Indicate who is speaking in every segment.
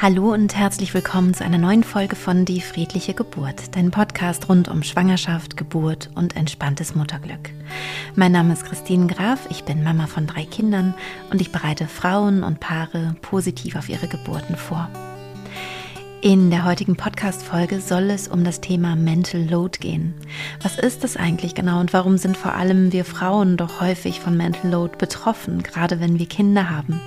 Speaker 1: Hallo und herzlich willkommen zu einer neuen Folge von Die friedliche Geburt, dein Podcast rund um Schwangerschaft, Geburt und entspanntes Mutterglück. Mein Name ist Christine Graf, ich bin Mama von drei Kindern und ich bereite Frauen und Paare positiv auf ihre Geburten vor. In der heutigen Podcast-Folge soll es um das Thema Mental Load gehen. Was ist das eigentlich genau und warum sind vor allem wir Frauen doch häufig von Mental Load betroffen, gerade wenn wir Kinder haben?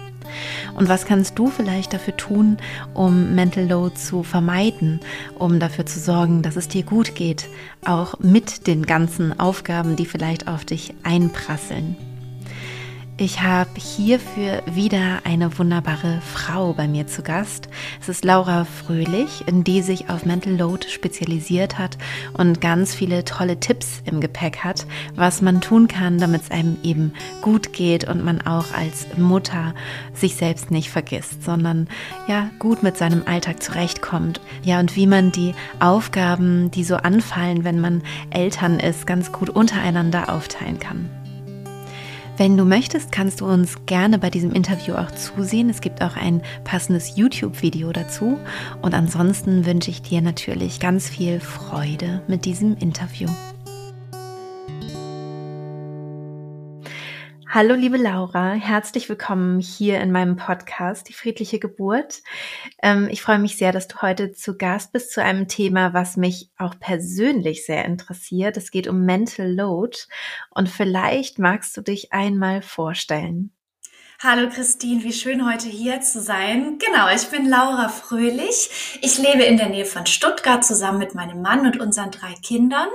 Speaker 1: Und was kannst du vielleicht dafür tun, um Mental Load zu vermeiden, um dafür zu sorgen, dass es dir gut geht, auch mit den ganzen Aufgaben, die vielleicht auf dich einprasseln? Ich habe hierfür wieder eine wunderbare Frau bei mir zu Gast. Es ist Laura Fröhlich, die sich auf Mental Load spezialisiert hat und ganz viele tolle Tipps im Gepäck hat, was man tun kann, damit es einem eben gut geht und man auch als Mutter sich selbst nicht vergisst, sondern ja gut mit seinem Alltag zurechtkommt. Ja, und wie man die Aufgaben, die so anfallen, wenn man Eltern ist, ganz gut untereinander aufteilen kann. Wenn du möchtest, kannst du uns gerne bei diesem Interview auch zusehen. Es gibt auch ein passendes YouTube-Video dazu. Und ansonsten wünsche ich dir natürlich ganz viel Freude mit diesem Interview. Hallo liebe Laura, herzlich willkommen hier in meinem Podcast Die friedliche Geburt. Ähm, ich freue mich sehr, dass du heute zu Gast bist zu einem Thema, was mich auch persönlich sehr interessiert. Es geht um Mental Load und vielleicht magst du dich einmal vorstellen.
Speaker 2: Hallo Christine, wie schön heute hier zu sein. Genau, ich bin Laura Fröhlich. Ich lebe in der Nähe von Stuttgart zusammen mit meinem Mann und unseren drei Kindern.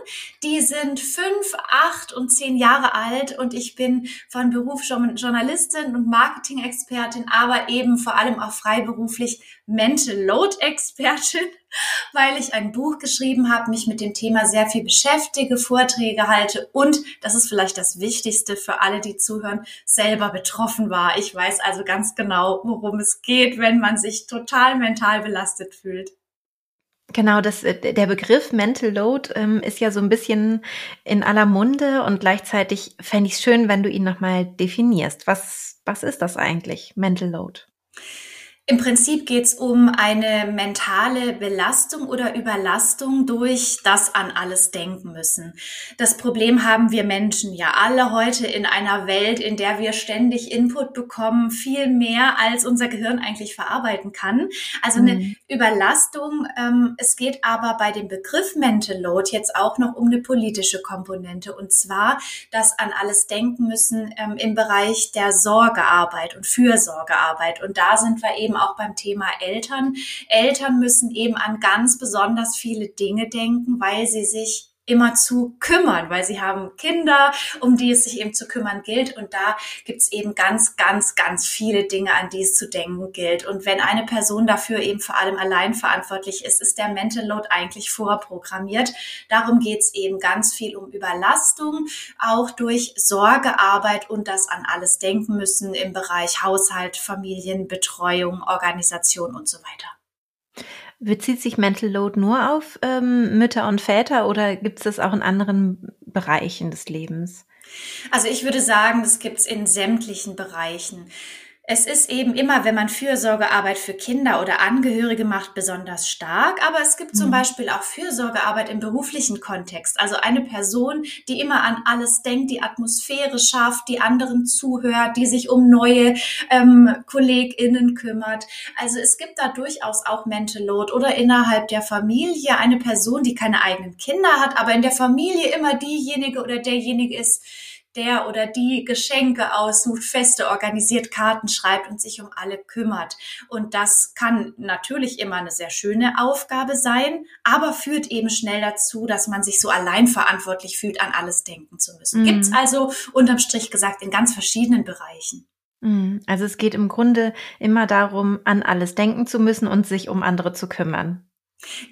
Speaker 2: Die sind fünf, acht und zehn Jahre alt und ich bin von Beruf Journalistin und Marketing-Expertin, aber eben vor allem auch freiberuflich Mental Load Expertin weil ich ein Buch geschrieben habe, mich mit dem Thema sehr viel beschäftige, Vorträge halte und, das ist vielleicht das Wichtigste für alle, die zuhören, selber betroffen war. Ich weiß also ganz genau, worum es geht, wenn man sich total mental belastet fühlt.
Speaker 1: Genau, das, äh, der Begriff Mental Load ähm, ist ja so ein bisschen in aller Munde und gleichzeitig fände ich es schön, wenn du ihn nochmal definierst. Was, was ist das eigentlich, Mental Load?
Speaker 2: Im Prinzip geht es um eine mentale Belastung oder Überlastung durch das an alles denken müssen. Das Problem haben wir Menschen ja alle heute in einer Welt, in der wir ständig Input bekommen, viel mehr als unser Gehirn eigentlich verarbeiten kann. Also eine mhm. Überlastung. Ähm, es geht aber bei dem Begriff Mental Load jetzt auch noch um eine politische Komponente und zwar das an alles denken müssen ähm, im Bereich der Sorgearbeit und Fürsorgearbeit. Und da sind wir eben auch beim Thema Eltern. Eltern müssen eben an ganz besonders viele Dinge denken, weil sie sich immer zu kümmern, weil sie haben Kinder, um die es sich eben zu kümmern gilt. Und da gibt's eben ganz, ganz, ganz viele Dinge, an die es zu denken gilt. Und wenn eine Person dafür eben vor allem allein verantwortlich ist, ist der Mental Load eigentlich vorprogrammiert. Darum geht's eben ganz viel um Überlastung, auch durch Sorgearbeit und das an alles denken müssen im Bereich Haushalt, Familienbetreuung, Organisation und so weiter.
Speaker 1: Bezieht sich Mental Load nur auf ähm, Mütter und Väter oder gibt es das auch in anderen Bereichen des Lebens?
Speaker 2: Also ich würde sagen, das gibt es in sämtlichen Bereichen. Es ist eben immer, wenn man Fürsorgearbeit für Kinder oder Angehörige macht, besonders stark. Aber es gibt zum mhm. Beispiel auch Fürsorgearbeit im beruflichen Kontext. Also eine Person, die immer an alles denkt, die Atmosphäre schafft, die anderen zuhört, die sich um neue ähm, KollegInnen kümmert. Also es gibt da durchaus auch Mental Load oder innerhalb der Familie eine Person, die keine eigenen Kinder hat, aber in der Familie immer diejenige oder derjenige ist, der oder die Geschenke aussucht, Feste organisiert, Karten schreibt und sich um alle kümmert. Und das kann natürlich immer eine sehr schöne Aufgabe sein, aber führt eben schnell dazu, dass man sich so allein verantwortlich fühlt, an alles denken zu müssen. Mhm. Gibt's also unterm Strich gesagt in ganz verschiedenen Bereichen.
Speaker 1: Mhm. Also es geht im Grunde immer darum, an alles denken zu müssen und sich um andere zu kümmern.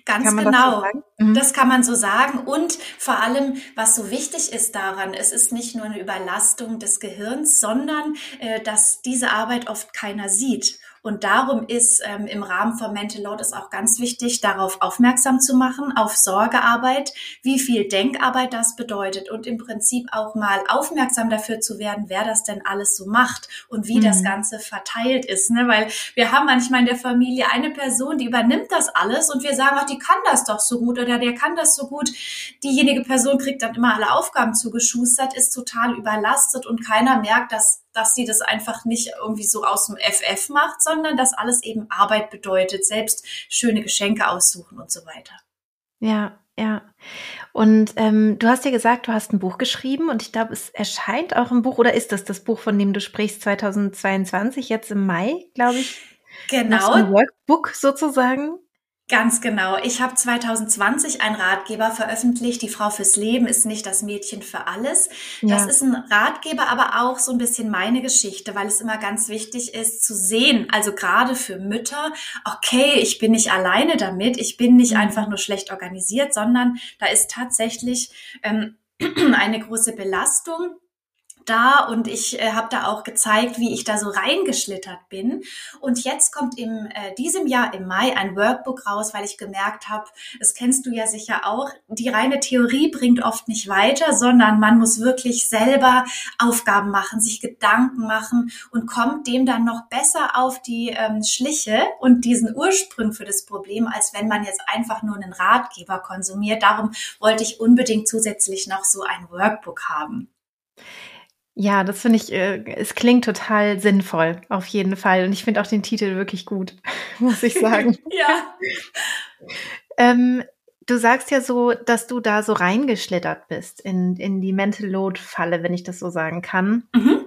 Speaker 2: Ganz genau. Das, so mhm. das kann man so sagen. Und vor allem, was so wichtig ist daran, es ist nicht nur eine Überlastung des Gehirns, sondern äh, dass diese Arbeit oft keiner sieht Und darum ist ähm, im Rahmen von Mental Load es auch ganz wichtig, darauf aufmerksam zu machen, auf Sorgearbeit, wie viel Denkarbeit das bedeutet und im Prinzip auch mal aufmerksam dafür zu werden, wer das denn alles so macht und wie mhm. das Ganze verteilt ist. Ne? Weil wir haben manchmal in der Familie eine Person, die übernimmt das alles und wir sagen, ach, die kann das doch so gut oder der kann das so gut. Diejenige Person kriegt dann immer alle Aufgaben zugeschustert, ist total überlastet und keiner merkt, dass dass sie das einfach nicht irgendwie so aus dem FF macht, sondern dass alles eben Arbeit bedeutet, selbst schöne Geschenke aussuchen und so weiter.
Speaker 1: Ja, ja. Und ähm, du hast ja gesagt, du hast ein Buch geschrieben und ich glaube, es erscheint auch ein Buch oder ist das das Buch, von dem du sprichst, 2022, jetzt im Mai, glaube ich?
Speaker 2: Genau.
Speaker 1: Ein Workbook sozusagen.
Speaker 2: Ganz genau. Ich habe 2020 einen Ratgeber veröffentlicht. Die Frau fürs Leben ist nicht das Mädchen für alles. Das ja. ist ein Ratgeber, aber auch so ein bisschen meine Geschichte, weil es immer ganz wichtig ist zu sehen, also gerade für Mütter, okay, ich bin nicht alleine damit, ich bin nicht mhm. einfach nur schlecht organisiert, sondern da ist tatsächlich ähm, eine große Belastung da und ich äh, habe da auch gezeigt, wie ich da so reingeschlittert bin. Und jetzt kommt in äh, diesem Jahr im Mai ein Workbook raus, weil ich gemerkt habe, das kennst du ja sicher auch, die reine Theorie bringt oft nicht weiter, sondern man muss wirklich selber Aufgaben machen, sich Gedanken machen und kommt dem dann noch besser auf die ähm, Schliche und diesen Ursprung für das Problem, als wenn man jetzt einfach nur einen Ratgeber konsumiert. Darum wollte ich unbedingt zusätzlich noch so ein Workbook haben.
Speaker 1: Ja, das finde ich, äh, es klingt total sinnvoll, auf jeden Fall. Und ich finde auch den Titel wirklich gut, muss ich sagen.
Speaker 2: ja.
Speaker 1: ähm, du sagst ja so, dass du da so reingeschlittert bist in, in die Mental Load Falle, wenn ich das so sagen kann. Mhm.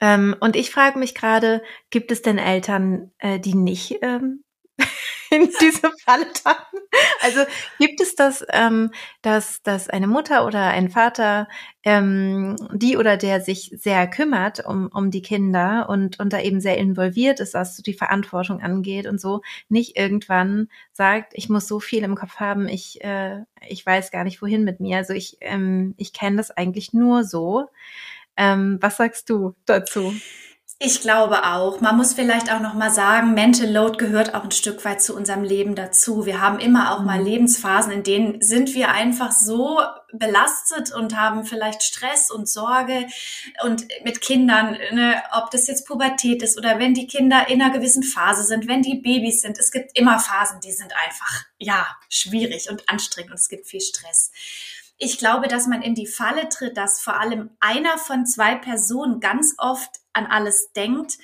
Speaker 1: Ähm, und ich frage mich gerade, gibt es denn Eltern, äh, die nicht ähm, in diese Falle tappen? Also gibt es das, ähm, dass, dass eine Mutter oder ein Vater, ähm, die oder der sich sehr kümmert um, um die Kinder und, und da eben sehr involviert ist, was die Verantwortung angeht und so, nicht irgendwann sagt, ich muss so viel im Kopf haben, ich, äh, ich weiß gar nicht, wohin mit mir. Also ich, ähm, ich kenne das eigentlich nur so. Ähm, was sagst du dazu?
Speaker 2: Ich glaube auch. Man muss vielleicht auch noch mal sagen, Mental Load gehört auch ein Stück weit zu unserem Leben dazu. Wir haben immer auch mal mhm. Lebensphasen, in denen sind wir einfach so belastet und haben vielleicht Stress und Sorge und mit Kindern, ne, ob das jetzt Pubertät ist oder wenn die Kinder in einer gewissen Phase sind, wenn die Babys sind. Es gibt immer Phasen, die sind einfach, ja, schwierig und anstrengend und es gibt viel Stress. Ich glaube, dass man in die Falle tritt, dass vor allem einer von zwei Personen ganz oft an alles denkt.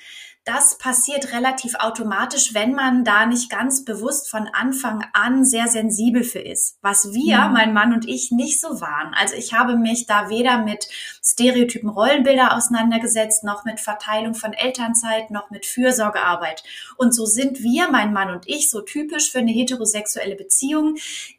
Speaker 2: Das passiert relativ automatisch, wenn man da nicht ganz bewusst von Anfang an sehr sensibel für ist. Was wir, ja. mein Mann und ich, nicht so waren. Also ich habe mich da weder mit Stereotypen Rollenbilder auseinandergesetzt, noch mit Verteilung von Elternzeit, noch mit Fürsorgearbeit. Und so sind wir, mein Mann und ich, so typisch für eine heterosexuelle Beziehung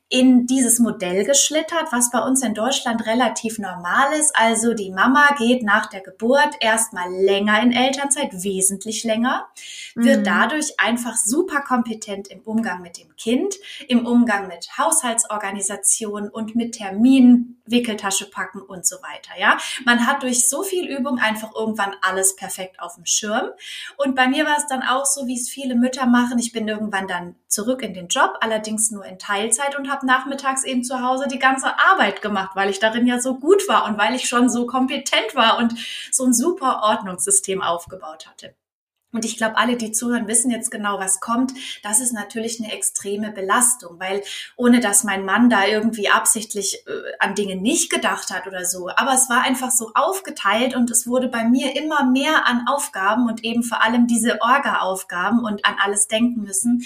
Speaker 2: in dieses Modell geschlittert, was bei uns in Deutschland relativ normal ist. Also die Mama geht nach der Geburt erstmal länger in Elternzeit, wesentlich länger, wird mhm. dadurch einfach super kompetent im Umgang mit dem Kind, im Umgang mit Haushaltsorganisation und mit Terminen, Wickeltasche packen und so weiter. Ja, man hat durch so viel Übung einfach irgendwann alles perfekt auf dem Schirm. Und bei mir war es dann auch so, wie es viele Mütter machen. Ich bin irgendwann dann zurück in den Job, allerdings nur in Teilzeit und habe nachmittags eben zu Hause die ganze Arbeit gemacht, weil ich darin ja so gut war und weil ich schon so kompetent war und so ein super Ordnungssystem aufgebaut hatte. Und ich glaube, alle, die zuhören, wissen jetzt genau, was kommt. Das ist natürlich eine extreme Belastung, weil ohne dass mein Mann da irgendwie absichtlich äh, an Dinge nicht gedacht hat oder so, aber es war einfach so aufgeteilt und es wurde bei mir immer mehr an Aufgaben und eben vor allem diese Orga-Aufgaben und an alles denken müssen.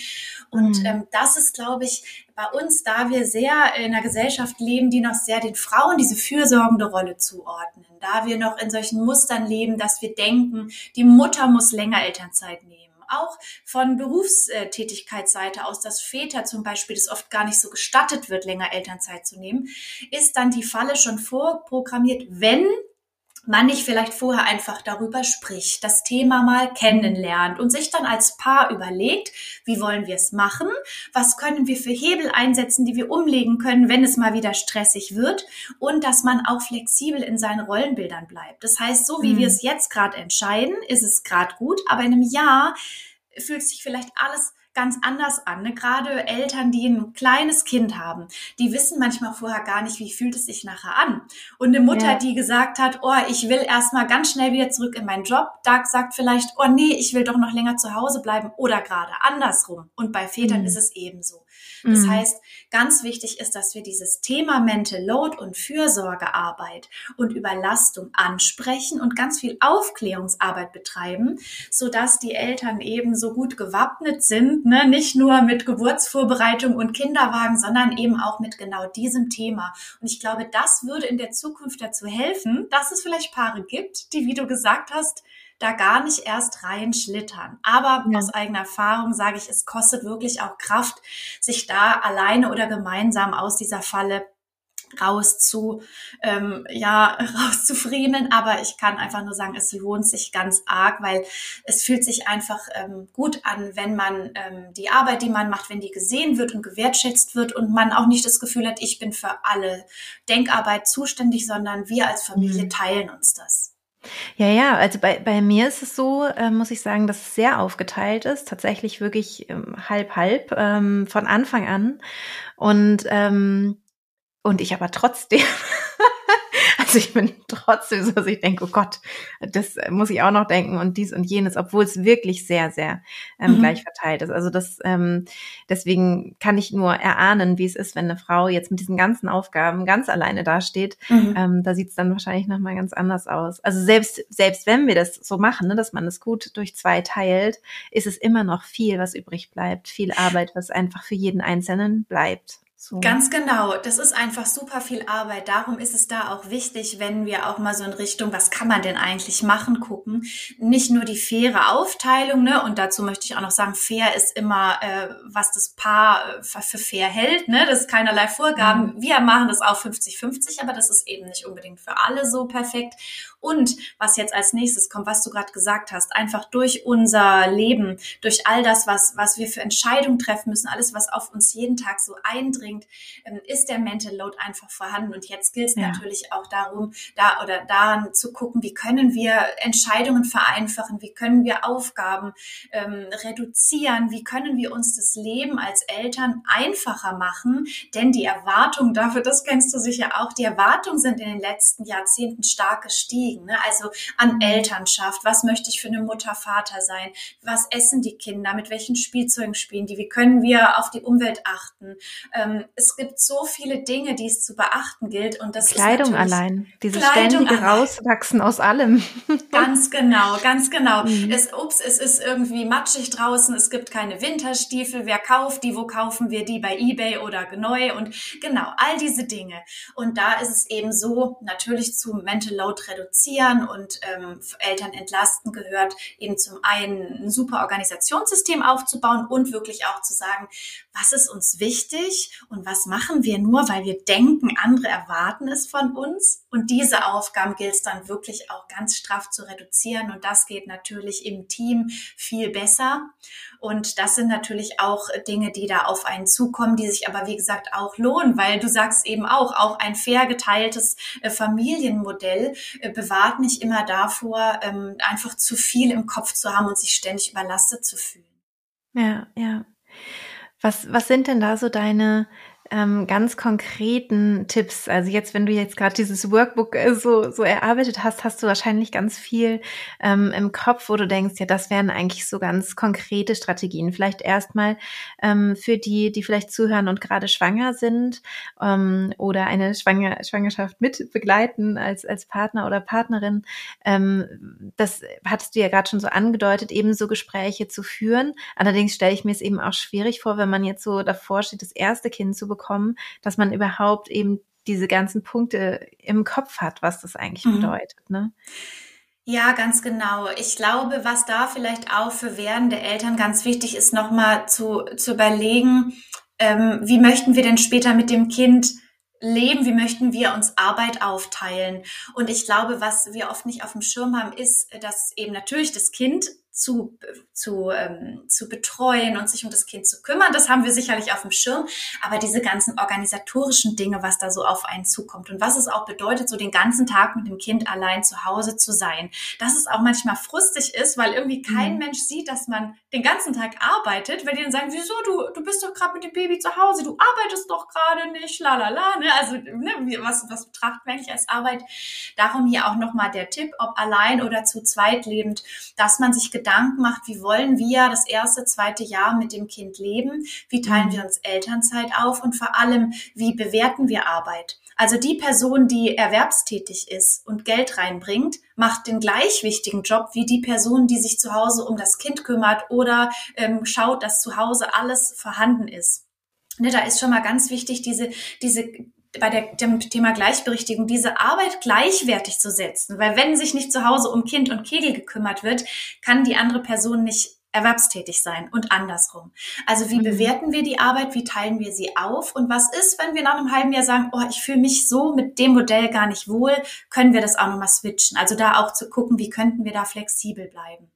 Speaker 2: Und mhm. ähm, das ist, glaube ich, bei uns, da wir sehr in einer Gesellschaft leben, die noch sehr den Frauen diese fürsorgende Rolle zuordnen, da wir noch in solchen Mustern leben, dass wir denken, die Mutter muss länger Elternzeit nehmen. Auch von Berufstätigkeitsseite aus, dass Väter zum Beispiel das oft gar nicht so gestattet wird, länger Elternzeit zu nehmen, ist dann die Falle schon vorprogrammiert, wenn man nicht vielleicht vorher einfach darüber spricht, das Thema mal kennenlernt und sich dann als Paar überlegt, wie wollen wir es machen, was können wir für Hebel einsetzen, die wir umlegen können, wenn es mal wieder stressig wird und dass man auch flexibel in seinen Rollenbildern bleibt. Das heißt, so wie mhm. wir es jetzt gerade entscheiden, ist es gerade gut, aber in einem Jahr fühlt sich vielleicht alles ganz anders an. Ne? Gerade Eltern, die ein kleines Kind haben, die wissen manchmal vorher gar nicht, wie fühlt es sich nachher an. Und eine Mutter, ja. die gesagt hat, oh, ich will erstmal ganz schnell wieder zurück in meinen Job, da sagt vielleicht, oh nee, ich will doch noch länger zu Hause bleiben oder gerade andersrum. Und bei Vätern mhm. ist es ebenso. Das mhm. heißt, ganz wichtig ist, dass wir dieses Thema Mental Load und Fürsorgearbeit und Überlastung ansprechen und ganz viel Aufklärungsarbeit betreiben, so dass die Eltern eben so gut gewappnet sind, ne? nicht nur mit Geburtsvorbereitung und Kinderwagen, sondern eben auch mit genau diesem Thema. Und ich glaube, das würde in der Zukunft dazu helfen, dass es vielleicht Paare gibt, die, wie du gesagt hast, da gar nicht erst reinschlittern. Aber ja. aus eigener Erfahrung sage ich, es kostet wirklich auch Kraft, sich da alleine oder gemeinsam aus dieser Falle raus zu, ähm, ja, rauszufriemeln. Aber ich kann einfach nur sagen, es lohnt sich ganz arg, weil es fühlt sich einfach ähm, gut an, wenn man ähm, die Arbeit, die man macht, wenn die gesehen wird und gewertschätzt wird und man auch nicht das Gefühl hat, ich bin für alle Denkarbeit zuständig, sondern wir als Familie mhm. teilen uns das.
Speaker 1: Ja, ja, also bei, bei mir ist es so, äh, muss ich sagen, dass es sehr aufgeteilt ist, tatsächlich wirklich ähm, halb halb ähm, von Anfang an. Und ähm, und ich aber trotzdem Also ich bin trotzdem so, dass ich denke, oh Gott, das muss ich auch noch denken und dies und jenes, obwohl es wirklich sehr, sehr ähm, mhm. gleich verteilt ist. Also das, ähm, deswegen kann ich nur erahnen, wie es ist, wenn eine Frau jetzt mit diesen ganzen Aufgaben ganz alleine dasteht. Mhm. Ähm, da sieht es dann wahrscheinlich nochmal ganz anders aus. Also selbst, selbst wenn wir das so machen, ne, dass man es gut durch zwei teilt, ist es immer noch viel, was übrig bleibt, viel Arbeit, was einfach für jeden Einzelnen bleibt.
Speaker 2: So. Ganz genau. Das ist einfach super viel Arbeit. Darum ist es da auch wichtig, wenn wir auch mal so in Richtung, was kann man denn eigentlich machen, gucken. Nicht nur die faire Aufteilung, ne? Und dazu möchte ich auch noch sagen, fair ist immer, äh, was das Paar äh, für fair hält, ne? Das ist keinerlei Vorgaben. Mhm. Wir machen das auch 50-50, aber das ist eben nicht unbedingt für alle so perfekt. Und was jetzt als nächstes kommt, was du gerade gesagt hast, einfach durch unser Leben, durch all das, was, was wir für Entscheidungen treffen müssen, alles, was auf uns jeden Tag so eindringt, ähm, ist der Mental Load einfach vorhanden. Und jetzt gilt es ja. natürlich auch darum, da oder daran zu gucken, wie können wir Entscheidungen vereinfachen, wie können wir Aufgaben ähm, reduzieren, wie können wir uns das Leben als Eltern einfacher machen. Denn die Erwartungen dafür, das kennst du sicher auch, die Erwartungen sind in den letzten Jahrzehnten stark gestiegen. Ne? Also an. Elternschaft, was möchte ich für eine Mutter, Vater sein? Was essen die Kinder? Mit welchen Spielzeugen spielen die? Wie können wir auf die Umwelt achten? Ähm, es gibt so viele Dinge, die es zu beachten gilt. Und das
Speaker 1: Kleidung allein. Dieses Kleidung ständige allein. Rauswachsen aus allem.
Speaker 2: Ganz genau, ganz genau. Mhm. Es, ups, es ist irgendwie matschig draußen, es gibt keine Winterstiefel. Wer kauft die? Wo kaufen wir die? Bei Ebay oder neu? Und genau, all diese Dinge. Und da ist es eben so, natürlich zu Mental Load reduzieren und ähm, Eltern entlasten gehört, eben zum einen ein super Organisationssystem aufzubauen und wirklich auch zu sagen, was ist uns wichtig und was machen wir nur, weil wir denken, andere erwarten es von uns. Und diese Aufgaben gilt es dann wirklich auch ganz straff zu reduzieren. Und das geht natürlich im Team viel besser. Und das sind natürlich auch Dinge, die da auf einen zukommen, die sich aber, wie gesagt, auch lohnen, weil du sagst eben auch, auch ein fair geteiltes äh, Familienmodell äh, bewahrt nicht immer davor, ähm, einfach zu viel im Kopf zu haben und sich ständig überlastet zu fühlen.
Speaker 1: Ja, ja. Was, was sind denn da so deine ähm, ganz konkreten Tipps? Also jetzt, wenn du jetzt gerade dieses Workbook äh, so, so erarbeitet hast, hast du wahrscheinlich ganz viel ähm, im Kopf, wo du denkst, ja, das wären eigentlich so ganz konkrete Strategien. Vielleicht erstmal ähm, für die, die vielleicht zuhören und gerade schwanger sind ähm, oder eine Schwanger Schwangerschaft mit begleiten als, als Partner oder Partnerin. Ähm, das hattest du ja gerade schon so angedeutet, eben so Gespräche zu führen. Allerdings stelle ich mir es eben auch schwierig vor, wenn man jetzt so davor steht, das erste Kind zu bekommen bekommen, dass man überhaupt eben diese ganzen Punkte im Kopf hat, was das eigentlich mhm. bedeutet. Ne?
Speaker 2: Ja, ganz genau. Ich glaube, was da vielleicht auch für werdende Eltern ganz wichtig ist, nochmal zu, zu überlegen, ähm, wie möchten wir denn später mit dem Kind leben, wie möchten wir uns Arbeit aufteilen. Und ich glaube, was wir oft nicht auf dem Schirm haben, ist, dass eben natürlich das Kind zu, zu, ähm, zu betreuen und sich um das Kind zu kümmern. Das haben wir sicherlich auf dem Schirm. Aber diese ganzen organisatorischen Dinge, was da so auf einen zukommt und was es auch bedeutet, so den ganzen Tag mit dem Kind allein zu Hause zu sein, dass es auch manchmal frustig ist, weil irgendwie kein mhm. Mensch sieht, dass man den ganzen Tag arbeitet, weil die dann sagen, wieso, du, du bist doch gerade mit dem Baby zu Hause, du arbeitest doch gerade nicht, la la la. Ne? Also ne, was, was betrachten wir eigentlich als Arbeit? Darum hier auch nochmal der Tipp, ob allein oder zu zweit lebend, dass man sich Gedanken macht, wie wollen wir das erste, zweite Jahr mit dem Kind leben, wie teilen mhm. wir uns Elternzeit auf und vor allem, wie bewerten wir Arbeit. Also die Person, die erwerbstätig ist und Geld reinbringt, macht den gleich wichtigen Job wie die Person, die sich zu Hause um das Kind kümmert oder ähm, schaut, dass zu Hause alles vorhanden ist. Ne, da ist schon mal ganz wichtig, diese, diese bei der, dem Thema Gleichberechtigung diese Arbeit gleichwertig zu setzen. Weil wenn sich nicht zu Hause um Kind und Kegel gekümmert wird, kann die andere Person nicht erwerbstätig sein und andersrum. Also wie mhm. bewerten wir die Arbeit, wie teilen wir sie auf und was ist, wenn wir nach einem halben Jahr sagen, oh, ich fühle mich so mit dem Modell gar nicht wohl, können wir das auch nochmal switchen. Also da auch zu gucken, wie könnten wir da flexibel bleiben.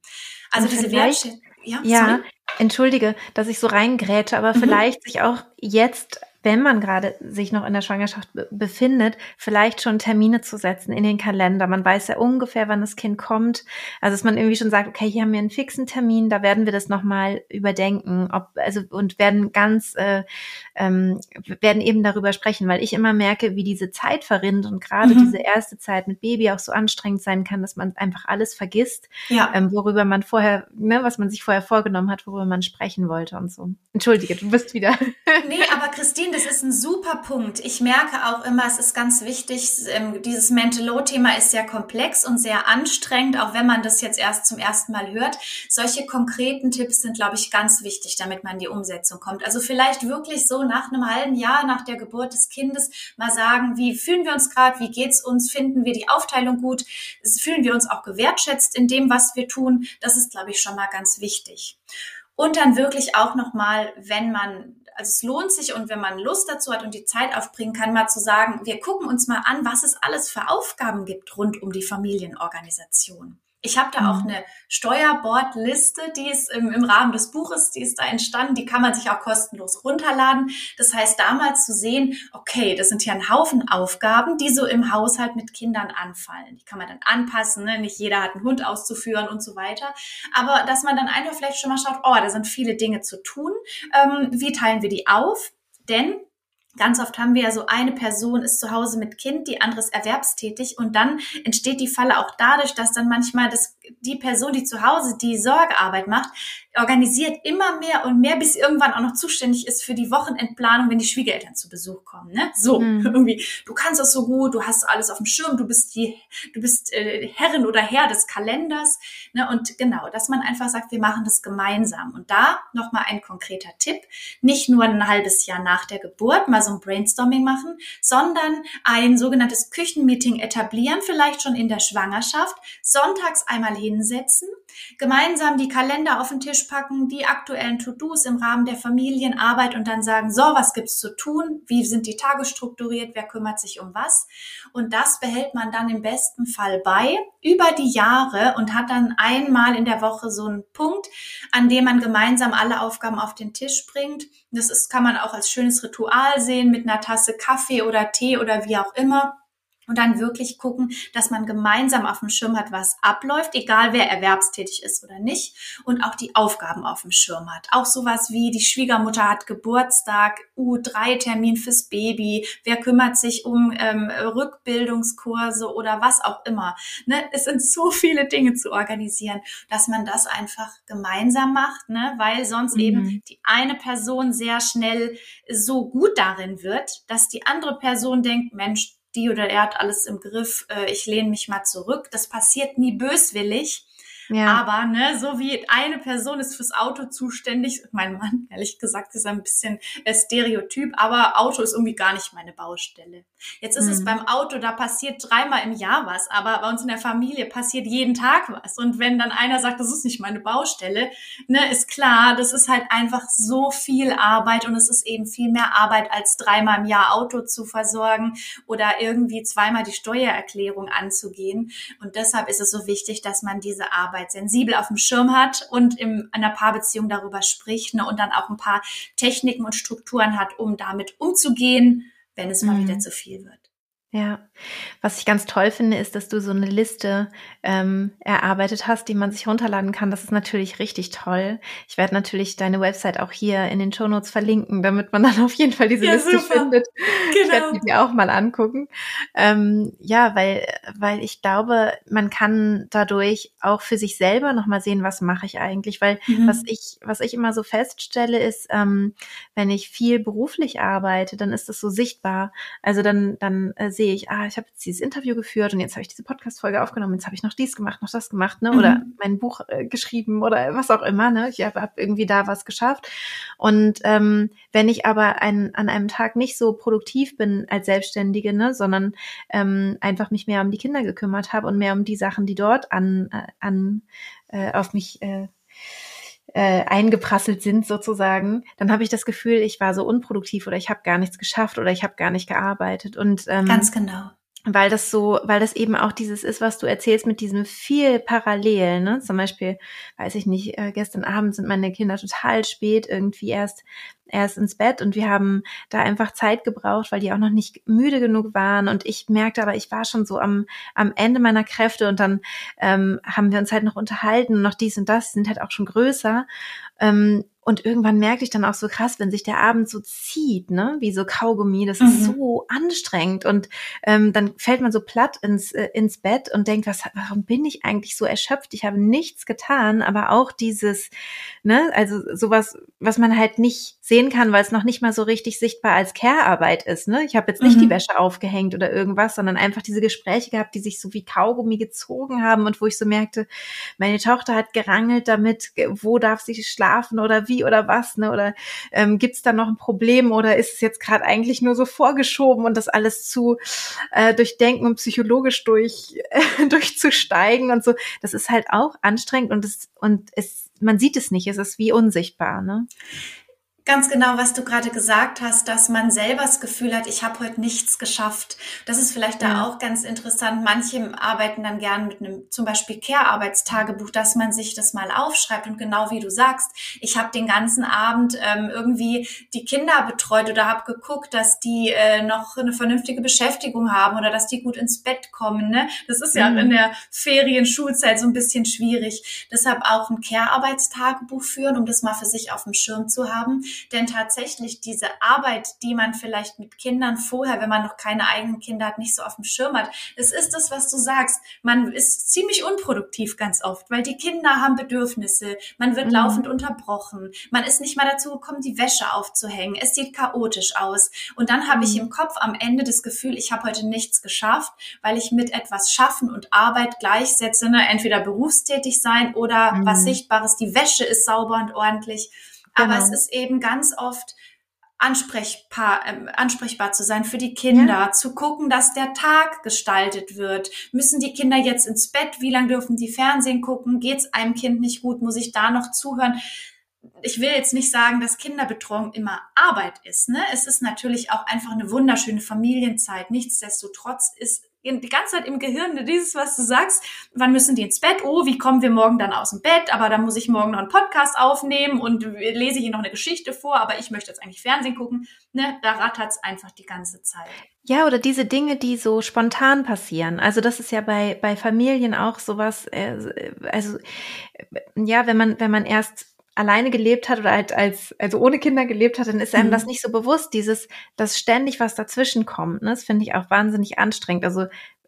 Speaker 2: Also und diese Wertschätzung.
Speaker 1: Ja, ja entschuldige, dass ich so reingrätsche, aber mhm. vielleicht sich auch jetzt wenn man gerade sich noch in der Schwangerschaft befindet, vielleicht schon Termine zu setzen in den Kalender. Man weiß ja ungefähr, wann das Kind kommt. Also dass man irgendwie schon sagt, okay, hier haben wir einen fixen Termin, da werden wir das nochmal überdenken, ob, also und werden ganz, äh, ähm, werden eben darüber sprechen, weil ich immer merke, wie diese Zeit verrinnt und gerade mhm. diese erste Zeit mit Baby auch so anstrengend sein kann, dass man einfach alles vergisst, ja. ähm, worüber man vorher, ne, was man sich vorher vorgenommen hat, worüber man sprechen wollte und so. Entschuldige, du bist wieder.
Speaker 2: Nee, aber Christine, das ist ein super Punkt. Ich merke auch immer, es ist ganz wichtig, ähm, dieses Mental Load Thema ist sehr komplex und sehr anstrengend, auch wenn man das jetzt erst zum ersten Mal hört. Solche konkreten Tipps sind, glaube ich, ganz wichtig, damit man in die Umsetzung kommt. Also vielleicht wirklich so nach einem halben Jahr nach der Geburt des Kindes mal sagen, wie fühlen wir uns gerade, wie geht's uns, finden wir die Aufteilung gut, fühlen wir uns auch gewertschätzt in dem, was wir tun. Das ist, glaube ich, schon mal ganz wichtig. Und dann wirklich auch nochmal, wenn man also es lohnt sich und wenn man Lust dazu hat und die Zeit aufbringen kann, mal zu sagen, wir gucken uns mal an, was es alles für Aufgaben gibt rund um die Familienorganisation. Ich habe da mhm. auch eine Steuerbordliste, die ist im, im Rahmen des Buches, die ist da entstanden, die kann man sich auch kostenlos runterladen. Das heißt, damals zu sehen, okay, das sind ja ein Haufen Aufgaben, die so im Haushalt mit Kindern anfallen. Die kann man dann anpassen, ne? nicht jeder hat einen Hund auszuführen und so weiter. Aber dass man dann einfach vielleicht schon mal schaut, oh, da sind viele Dinge zu tun. Ähm, wie teilen wir die auf? Denn Ganz oft haben wir ja so eine Person ist zu Hause mit Kind, die andere ist erwerbstätig und dann entsteht die Falle auch dadurch, dass dann manchmal das, die Person, die zu Hause die Sorgearbeit macht, organisiert immer mehr und mehr, bis irgendwann auch noch zuständig ist für die Wochenendplanung, wenn die Schwiegereltern zu Besuch kommen. Ne? So, mhm. irgendwie, du kannst das so gut, du hast alles auf dem Schirm, du bist die, du bist äh, Herrin oder Herr des Kalenders. Ne? Und genau, dass man einfach sagt, wir machen das gemeinsam. Und da nochmal ein konkreter Tipp, nicht nur ein halbes Jahr nach der Geburt mal so ein Brainstorming machen, sondern ein sogenanntes Küchenmeeting etablieren, vielleicht schon in der Schwangerschaft, sonntags einmal hinsetzen, gemeinsam die Kalender auf den Tisch packen, die aktuellen To-Dos im Rahmen der Familienarbeit und dann sagen, so, was gibt's zu tun? Wie sind die Tage strukturiert? Wer kümmert sich um was? Und das behält man dann im besten Fall bei über die Jahre und hat dann einmal in der Woche so einen Punkt, an dem man gemeinsam alle Aufgaben auf den Tisch bringt. Das ist, kann man auch als schönes Ritual sehen mit einer Tasse Kaffee oder Tee oder wie auch immer und dann wirklich gucken, dass man gemeinsam auf dem Schirm hat, was abläuft, egal wer erwerbstätig ist oder nicht, und auch die Aufgaben auf dem Schirm hat. Auch sowas wie die Schwiegermutter hat Geburtstag, U3-Termin fürs Baby, wer kümmert sich um ähm, Rückbildungskurse oder was auch immer. Ne? Es sind so viele Dinge zu organisieren, dass man das einfach gemeinsam macht, ne? weil sonst mhm. eben die eine Person sehr schnell so gut darin wird, dass die andere Person denkt, Mensch, die oder er hat alles im Griff, äh, ich lehne mich mal zurück. Das passiert nie böswillig, ja. Aber ne, so wie eine Person ist fürs Auto zuständig, mein Mann, ehrlich gesagt, ist ein bisschen äh, Stereotyp, aber Auto ist irgendwie gar nicht meine Baustelle. Jetzt ist mhm. es beim Auto, da passiert dreimal im Jahr was, aber bei uns in der Familie passiert jeden Tag was. Und wenn dann einer sagt, das ist nicht meine Baustelle, ne, ist klar, das ist halt einfach so viel Arbeit und es ist eben viel mehr Arbeit, als dreimal im Jahr Auto zu versorgen oder irgendwie zweimal die Steuererklärung anzugehen. Und deshalb ist es so wichtig, dass man diese Arbeit Arbeit sensibel auf dem Schirm hat und in einer Paarbeziehung darüber spricht ne, und dann auch ein paar Techniken und Strukturen hat, um damit umzugehen, wenn es mal mhm. wieder zu viel wird.
Speaker 1: Ja, was ich ganz toll finde, ist, dass du so eine Liste ähm, erarbeitet hast, die man sich runterladen kann. Das ist natürlich richtig toll. Ich werde natürlich deine Website auch hier in den Show Notes verlinken, damit man dann auf jeden Fall diese ja, Liste super. findet. Genau. Ich werde mir die auch mal angucken. Ähm, ja, weil, weil ich glaube, man kann dadurch auch für sich selber nochmal sehen, was mache ich eigentlich. Weil mhm. was ich, was ich immer so feststelle, ist, ähm, wenn ich viel beruflich arbeite, dann ist das so sichtbar. Also dann, dann äh, sehe ich, ah, ich habe jetzt dieses Interview geführt und jetzt habe ich diese Podcast-Folge aufgenommen, jetzt habe ich noch dies gemacht, noch das gemacht, ne? Oder mhm. mein Buch äh, geschrieben oder was auch immer, ne? Ich habe hab irgendwie da was geschafft. Und ähm, wenn ich aber ein, an einem Tag nicht so produktiv bin als Selbstständige, ne, sondern ähm, einfach mich mehr um die Kinder gekümmert habe und mehr um die Sachen, die dort an, äh, an äh, auf mich äh, äh, eingeprasselt sind sozusagen, dann habe ich das Gefühl, ich war so unproduktiv oder ich habe gar nichts geschafft oder ich habe gar nicht gearbeitet. Und
Speaker 2: ähm, ganz genau
Speaker 1: weil das so, weil das eben auch dieses ist, was du erzählst mit diesem viel parallel, ne? Zum Beispiel, weiß ich nicht, äh, gestern Abend sind meine Kinder total spät irgendwie erst erst ins Bett und wir haben da einfach Zeit gebraucht, weil die auch noch nicht müde genug waren und ich merkte aber, ich war schon so am, am Ende meiner Kräfte und dann ähm, haben wir uns halt noch unterhalten, noch dies und das, sind halt auch schon größer ähm, und irgendwann merkte ich dann auch so krass, wenn sich der Abend so zieht, ne, wie so Kaugummi, das mhm. ist so anstrengend. Und ähm, dann fällt man so platt ins, äh, ins Bett und denkt, was, warum bin ich eigentlich so erschöpft? Ich habe nichts getan, aber auch dieses, ne, also sowas, was man halt nicht sehen kann, weil es noch nicht mal so richtig sichtbar als Care-Arbeit ist. Ne? Ich habe jetzt nicht mhm. die Wäsche aufgehängt oder irgendwas, sondern einfach diese Gespräche gehabt, die sich so wie Kaugummi gezogen haben und wo ich so merkte, meine Tochter hat gerangelt damit, wo darf sie schlafen oder wie oder was, ne? Oder ähm, gibt es da noch ein Problem oder ist es jetzt gerade eigentlich nur so vorgeschoben und das alles zu äh, durchdenken und psychologisch durch durchzusteigen und so. Das ist halt auch anstrengend und es und es man sieht es nicht, es ist wie unsichtbar, ne?
Speaker 2: Ganz genau, was du gerade gesagt hast, dass man selber das Gefühl hat, ich habe heute nichts geschafft. Das ist vielleicht ja. da auch ganz interessant. Manche arbeiten dann gern mit einem zum Beispiel Care-Arbeitstagebuch, dass man sich das mal aufschreibt und genau wie du sagst, ich habe den ganzen Abend ähm, irgendwie die Kinder betreut oder habe geguckt, dass die äh, noch eine vernünftige Beschäftigung haben oder dass die gut ins Bett kommen. Ne? Das ist ja mhm. in der Ferien-Schulzeit so ein bisschen schwierig. Deshalb auch ein Care-Arbeitstagebuch führen, um das mal für sich auf dem Schirm zu haben denn tatsächlich diese Arbeit, die man vielleicht mit Kindern vorher, wenn man noch keine eigenen Kinder hat, nicht so auf dem Schirm hat, es ist das, was du sagst. Man ist ziemlich unproduktiv ganz oft, weil die Kinder haben Bedürfnisse, man wird mhm. laufend unterbrochen, man ist nicht mal dazu gekommen, die Wäsche aufzuhängen, es sieht chaotisch aus. Und dann habe mhm. ich im Kopf am Ende das Gefühl, ich habe heute nichts geschafft, weil ich mit etwas Schaffen und Arbeit gleichsetze, ne? entweder berufstätig sein oder mhm. was Sichtbares, die Wäsche ist sauber und ordentlich. Aber es genau. ist eben ganz oft ansprechbar, äh, ansprechbar zu sein für die Kinder, ja. zu gucken, dass der Tag gestaltet wird. Müssen die Kinder jetzt ins Bett? Wie lange dürfen die Fernsehen gucken? Geht es einem Kind nicht gut? Muss ich da noch zuhören? Ich will jetzt nicht sagen, dass Kinderbetreuung immer Arbeit ist. Ne? Es ist natürlich auch einfach eine wunderschöne Familienzeit. Nichtsdestotrotz ist die ganze Zeit im Gehirn dieses, was du sagst, wann müssen die ins Bett? Oh, wie kommen wir morgen dann aus dem Bett? Aber dann muss ich morgen noch einen Podcast aufnehmen und lese hier noch eine Geschichte vor, aber ich möchte jetzt eigentlich Fernsehen gucken. Ne, da rattert's einfach die ganze Zeit.
Speaker 1: Ja, oder diese Dinge, die so spontan passieren. Also das ist ja bei, bei Familien auch sowas, äh, also ja, wenn man, wenn man erst alleine gelebt hat oder halt als, also ohne Kinder gelebt hat, dann ist einem mhm. das nicht so bewusst, dieses, dass ständig was dazwischen kommt. Ne? Das finde ich auch wahnsinnig anstrengend. Also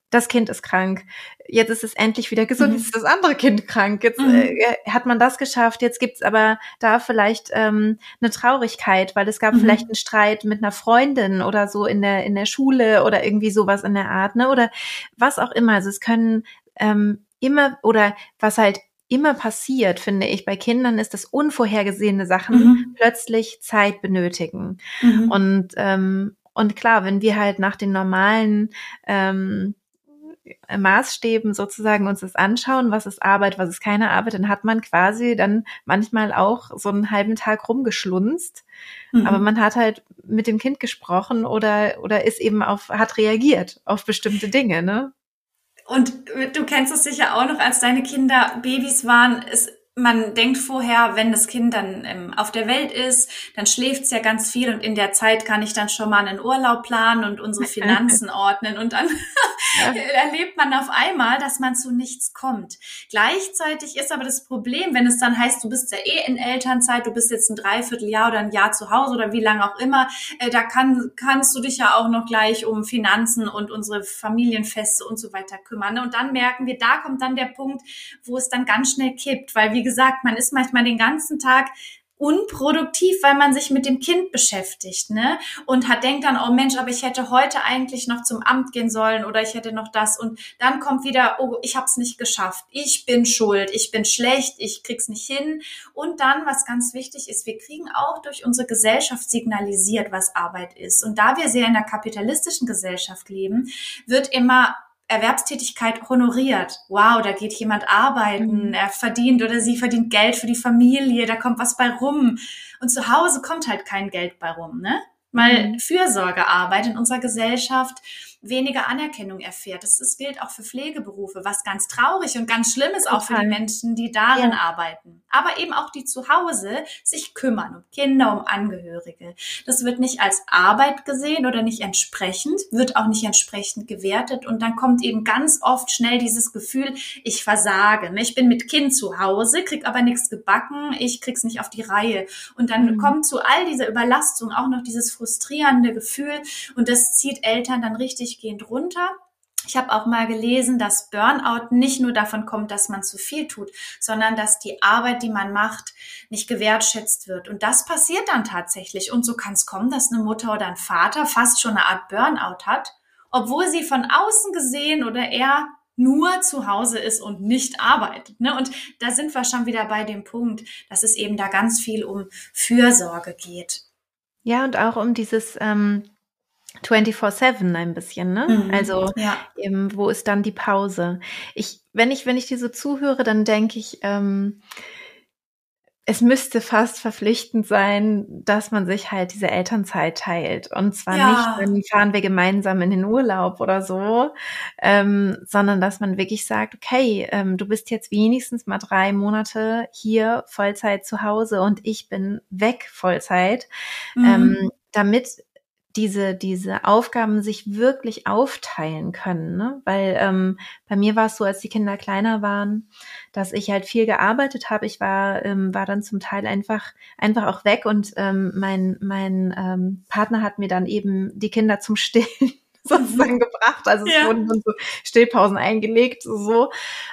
Speaker 1: das Kind ist krank, jetzt ist es endlich wieder gesund, mhm. jetzt ist das andere Kind krank, jetzt mhm. äh, hat man das geschafft, jetzt gibt's aber da vielleicht ähm, eine Traurigkeit, weil es gab mhm. vielleicht einen Streit mit einer Freundin oder so in der, in der Schule oder irgendwie sowas in der Art, ne? Oder was auch immer. Also es können ähm, immer oder was halt immer passiert, finde ich, bei Kindern ist, dass unvorhergesehene Sachen mhm. plötzlich Zeit benötigen. Mhm. Und, ähm, und klar, wenn wir halt nach den normalen ähm, Maßstäben sozusagen uns das anschauen, was ist Arbeit, was ist keine Arbeit, dann hat man quasi dann manchmal auch so einen halben Tag rumgeschlunzt. Mhm. Aber man hat halt mit dem Kind gesprochen oder, oder ist eben auf, hat reagiert auf bestimmte Dinge, ne?
Speaker 2: Und du kennst es sicher auch noch, als deine Kinder Babys waren. Es man denkt vorher, wenn das Kind dann ähm, auf der Welt ist, dann schläft es ja ganz viel und in der Zeit kann ich dann schon mal einen Urlaub planen und unsere Finanzen ordnen und dann erlebt man auf einmal, dass man zu nichts kommt. Gleichzeitig ist aber das Problem, wenn es dann heißt, du bist ja eh in Elternzeit, du bist jetzt ein Dreivierteljahr oder ein Jahr zu Hause oder wie lange auch immer, äh, da kann, kannst du dich ja auch noch gleich um Finanzen und unsere Familienfeste und so weiter kümmern. Ne? Und dann merken wir, da kommt dann der Punkt, wo es dann ganz schnell kippt, weil wir gesagt, man ist manchmal den ganzen Tag unproduktiv, weil man sich mit dem Kind beschäftigt, ne? Und hat denkt dann, oh Mensch, aber ich hätte heute eigentlich noch zum Amt gehen sollen oder ich hätte noch das. Und dann kommt wieder, oh, ich habe es nicht geschafft, ich bin schuld, ich bin schlecht, ich krieg's nicht hin. Und dann, was ganz wichtig ist, wir kriegen auch durch unsere Gesellschaft signalisiert, was Arbeit ist. Und da wir sehr in der kapitalistischen Gesellschaft leben, wird immer Erwerbstätigkeit honoriert. Wow, da geht jemand arbeiten, mhm. er verdient oder sie verdient Geld für die Familie, da kommt was bei rum. Und zu Hause kommt halt kein Geld bei rum, ne? Weil mhm. Fürsorgearbeit in unserer Gesellschaft weniger Anerkennung erfährt. Das ist, gilt auch für Pflegeberufe, was ganz traurig und ganz schlimm ist, auch für die Menschen, die darin ja. arbeiten. Aber eben auch die zu Hause sich kümmern, um Kinder, um Angehörige. Das wird nicht als Arbeit gesehen oder nicht entsprechend, wird auch nicht entsprechend gewertet. Und dann kommt eben ganz oft schnell dieses Gefühl, ich versage. Ne? Ich bin mit Kind zu Hause, krieg aber nichts gebacken, ich krieg's nicht auf die Reihe. Und dann mhm. kommt zu all dieser Überlastung auch noch dieses frustrierende Gefühl und das zieht Eltern dann richtig durchgehend runter. Ich habe auch mal gelesen, dass Burnout nicht nur davon kommt, dass man zu viel tut, sondern dass die Arbeit, die man macht, nicht gewertschätzt wird. Und das passiert dann tatsächlich. Und so kann es kommen, dass eine Mutter oder ein Vater fast schon eine Art Burnout hat, obwohl sie von außen gesehen oder er nur zu Hause ist und nicht arbeitet. Ne? Und da sind wir schon wieder bei dem Punkt, dass es eben da ganz viel um Fürsorge geht.
Speaker 1: Ja, und auch um dieses ähm 24-7 ein bisschen, ne? Mhm, also ja. eben, wo ist dann die Pause? Ich, wenn ich, wenn ich dir so zuhöre, dann denke ich, ähm, es müsste fast verpflichtend sein, dass man sich halt diese Elternzeit teilt. Und zwar ja. nicht, dann fahren wir gemeinsam in den Urlaub oder so, ähm, sondern dass man wirklich sagt, okay, ähm, du bist jetzt wenigstens mal drei Monate hier Vollzeit zu Hause und ich bin weg Vollzeit, mhm. ähm, damit diese, diese Aufgaben sich wirklich aufteilen können. Ne? Weil ähm, bei mir war es so, als die Kinder kleiner waren, dass ich halt viel gearbeitet habe. Ich war, ähm, war dann zum Teil einfach, einfach auch weg und ähm, mein, mein ähm, Partner hat mir dann eben die Kinder zum Stillen sozusagen gebracht. Also ja. es wurden dann so Stillpausen eingelegt, so.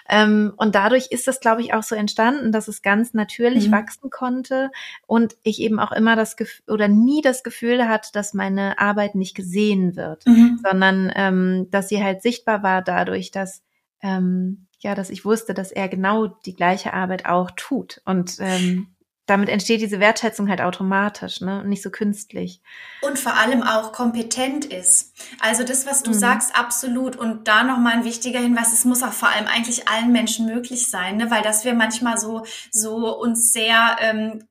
Speaker 1: Ähm, und dadurch ist das, glaube ich, auch so entstanden, dass es ganz natürlich mhm. wachsen konnte und ich eben auch immer das Gefühl oder nie das Gefühl hat, dass meine Arbeit nicht gesehen wird, mhm. sondern ähm, dass sie halt sichtbar war dadurch, dass ähm, ja, dass ich wusste, dass er genau die gleiche Arbeit auch tut. Und ähm, damit entsteht diese Wertschätzung halt automatisch, ne? Und nicht so künstlich.
Speaker 2: Und vor allem auch kompetent ist. Also das, was du mhm. sagst, absolut. Und da nochmal ein wichtiger Hinweis, es muss auch vor allem eigentlich allen Menschen möglich sein, ne? Weil dass wir manchmal so, so uns sehr ähm,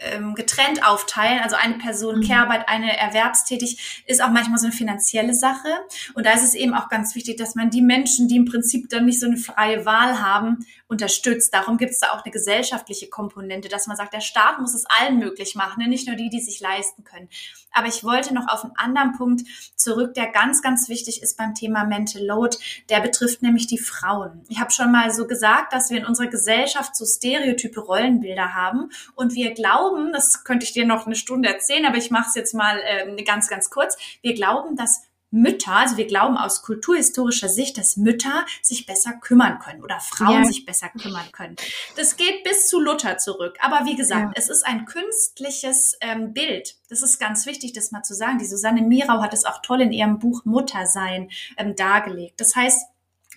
Speaker 2: ähm, getrennt aufteilen. Also eine Person mhm. Care-Arbeit, eine erwerbstätig, ist auch manchmal so eine finanzielle Sache. Und da ist es eben auch ganz wichtig, dass man die Menschen, die im Prinzip dann nicht so eine freie Wahl haben, unterstützt. Darum gibt es da auch eine gesellschaftliche Komponente, dass man sagt, der Staat muss es allen möglich machen, nicht nur die, die sich leisten können. Aber ich wollte noch auf einen anderen Punkt zurück, der ganz, ganz wichtig ist beim Thema Mental Load. Der betrifft nämlich die Frauen. Ich habe schon mal so gesagt, dass wir in unserer Gesellschaft so stereotype Rollenbilder haben und wir glauben, das könnte ich dir noch eine Stunde erzählen, aber ich mache es jetzt mal äh, ganz, ganz kurz. Wir glauben, dass Mütter, also wir glauben aus kulturhistorischer Sicht, dass Mütter sich besser kümmern können oder Frauen ja. sich besser kümmern können. Das geht bis zu Luther zurück. Aber wie gesagt, ja. es ist ein künstliches ähm, Bild. Das ist ganz wichtig, das mal zu sagen. Die Susanne Mirau hat es auch toll in ihrem Buch Muttersein ähm, dargelegt. Das heißt,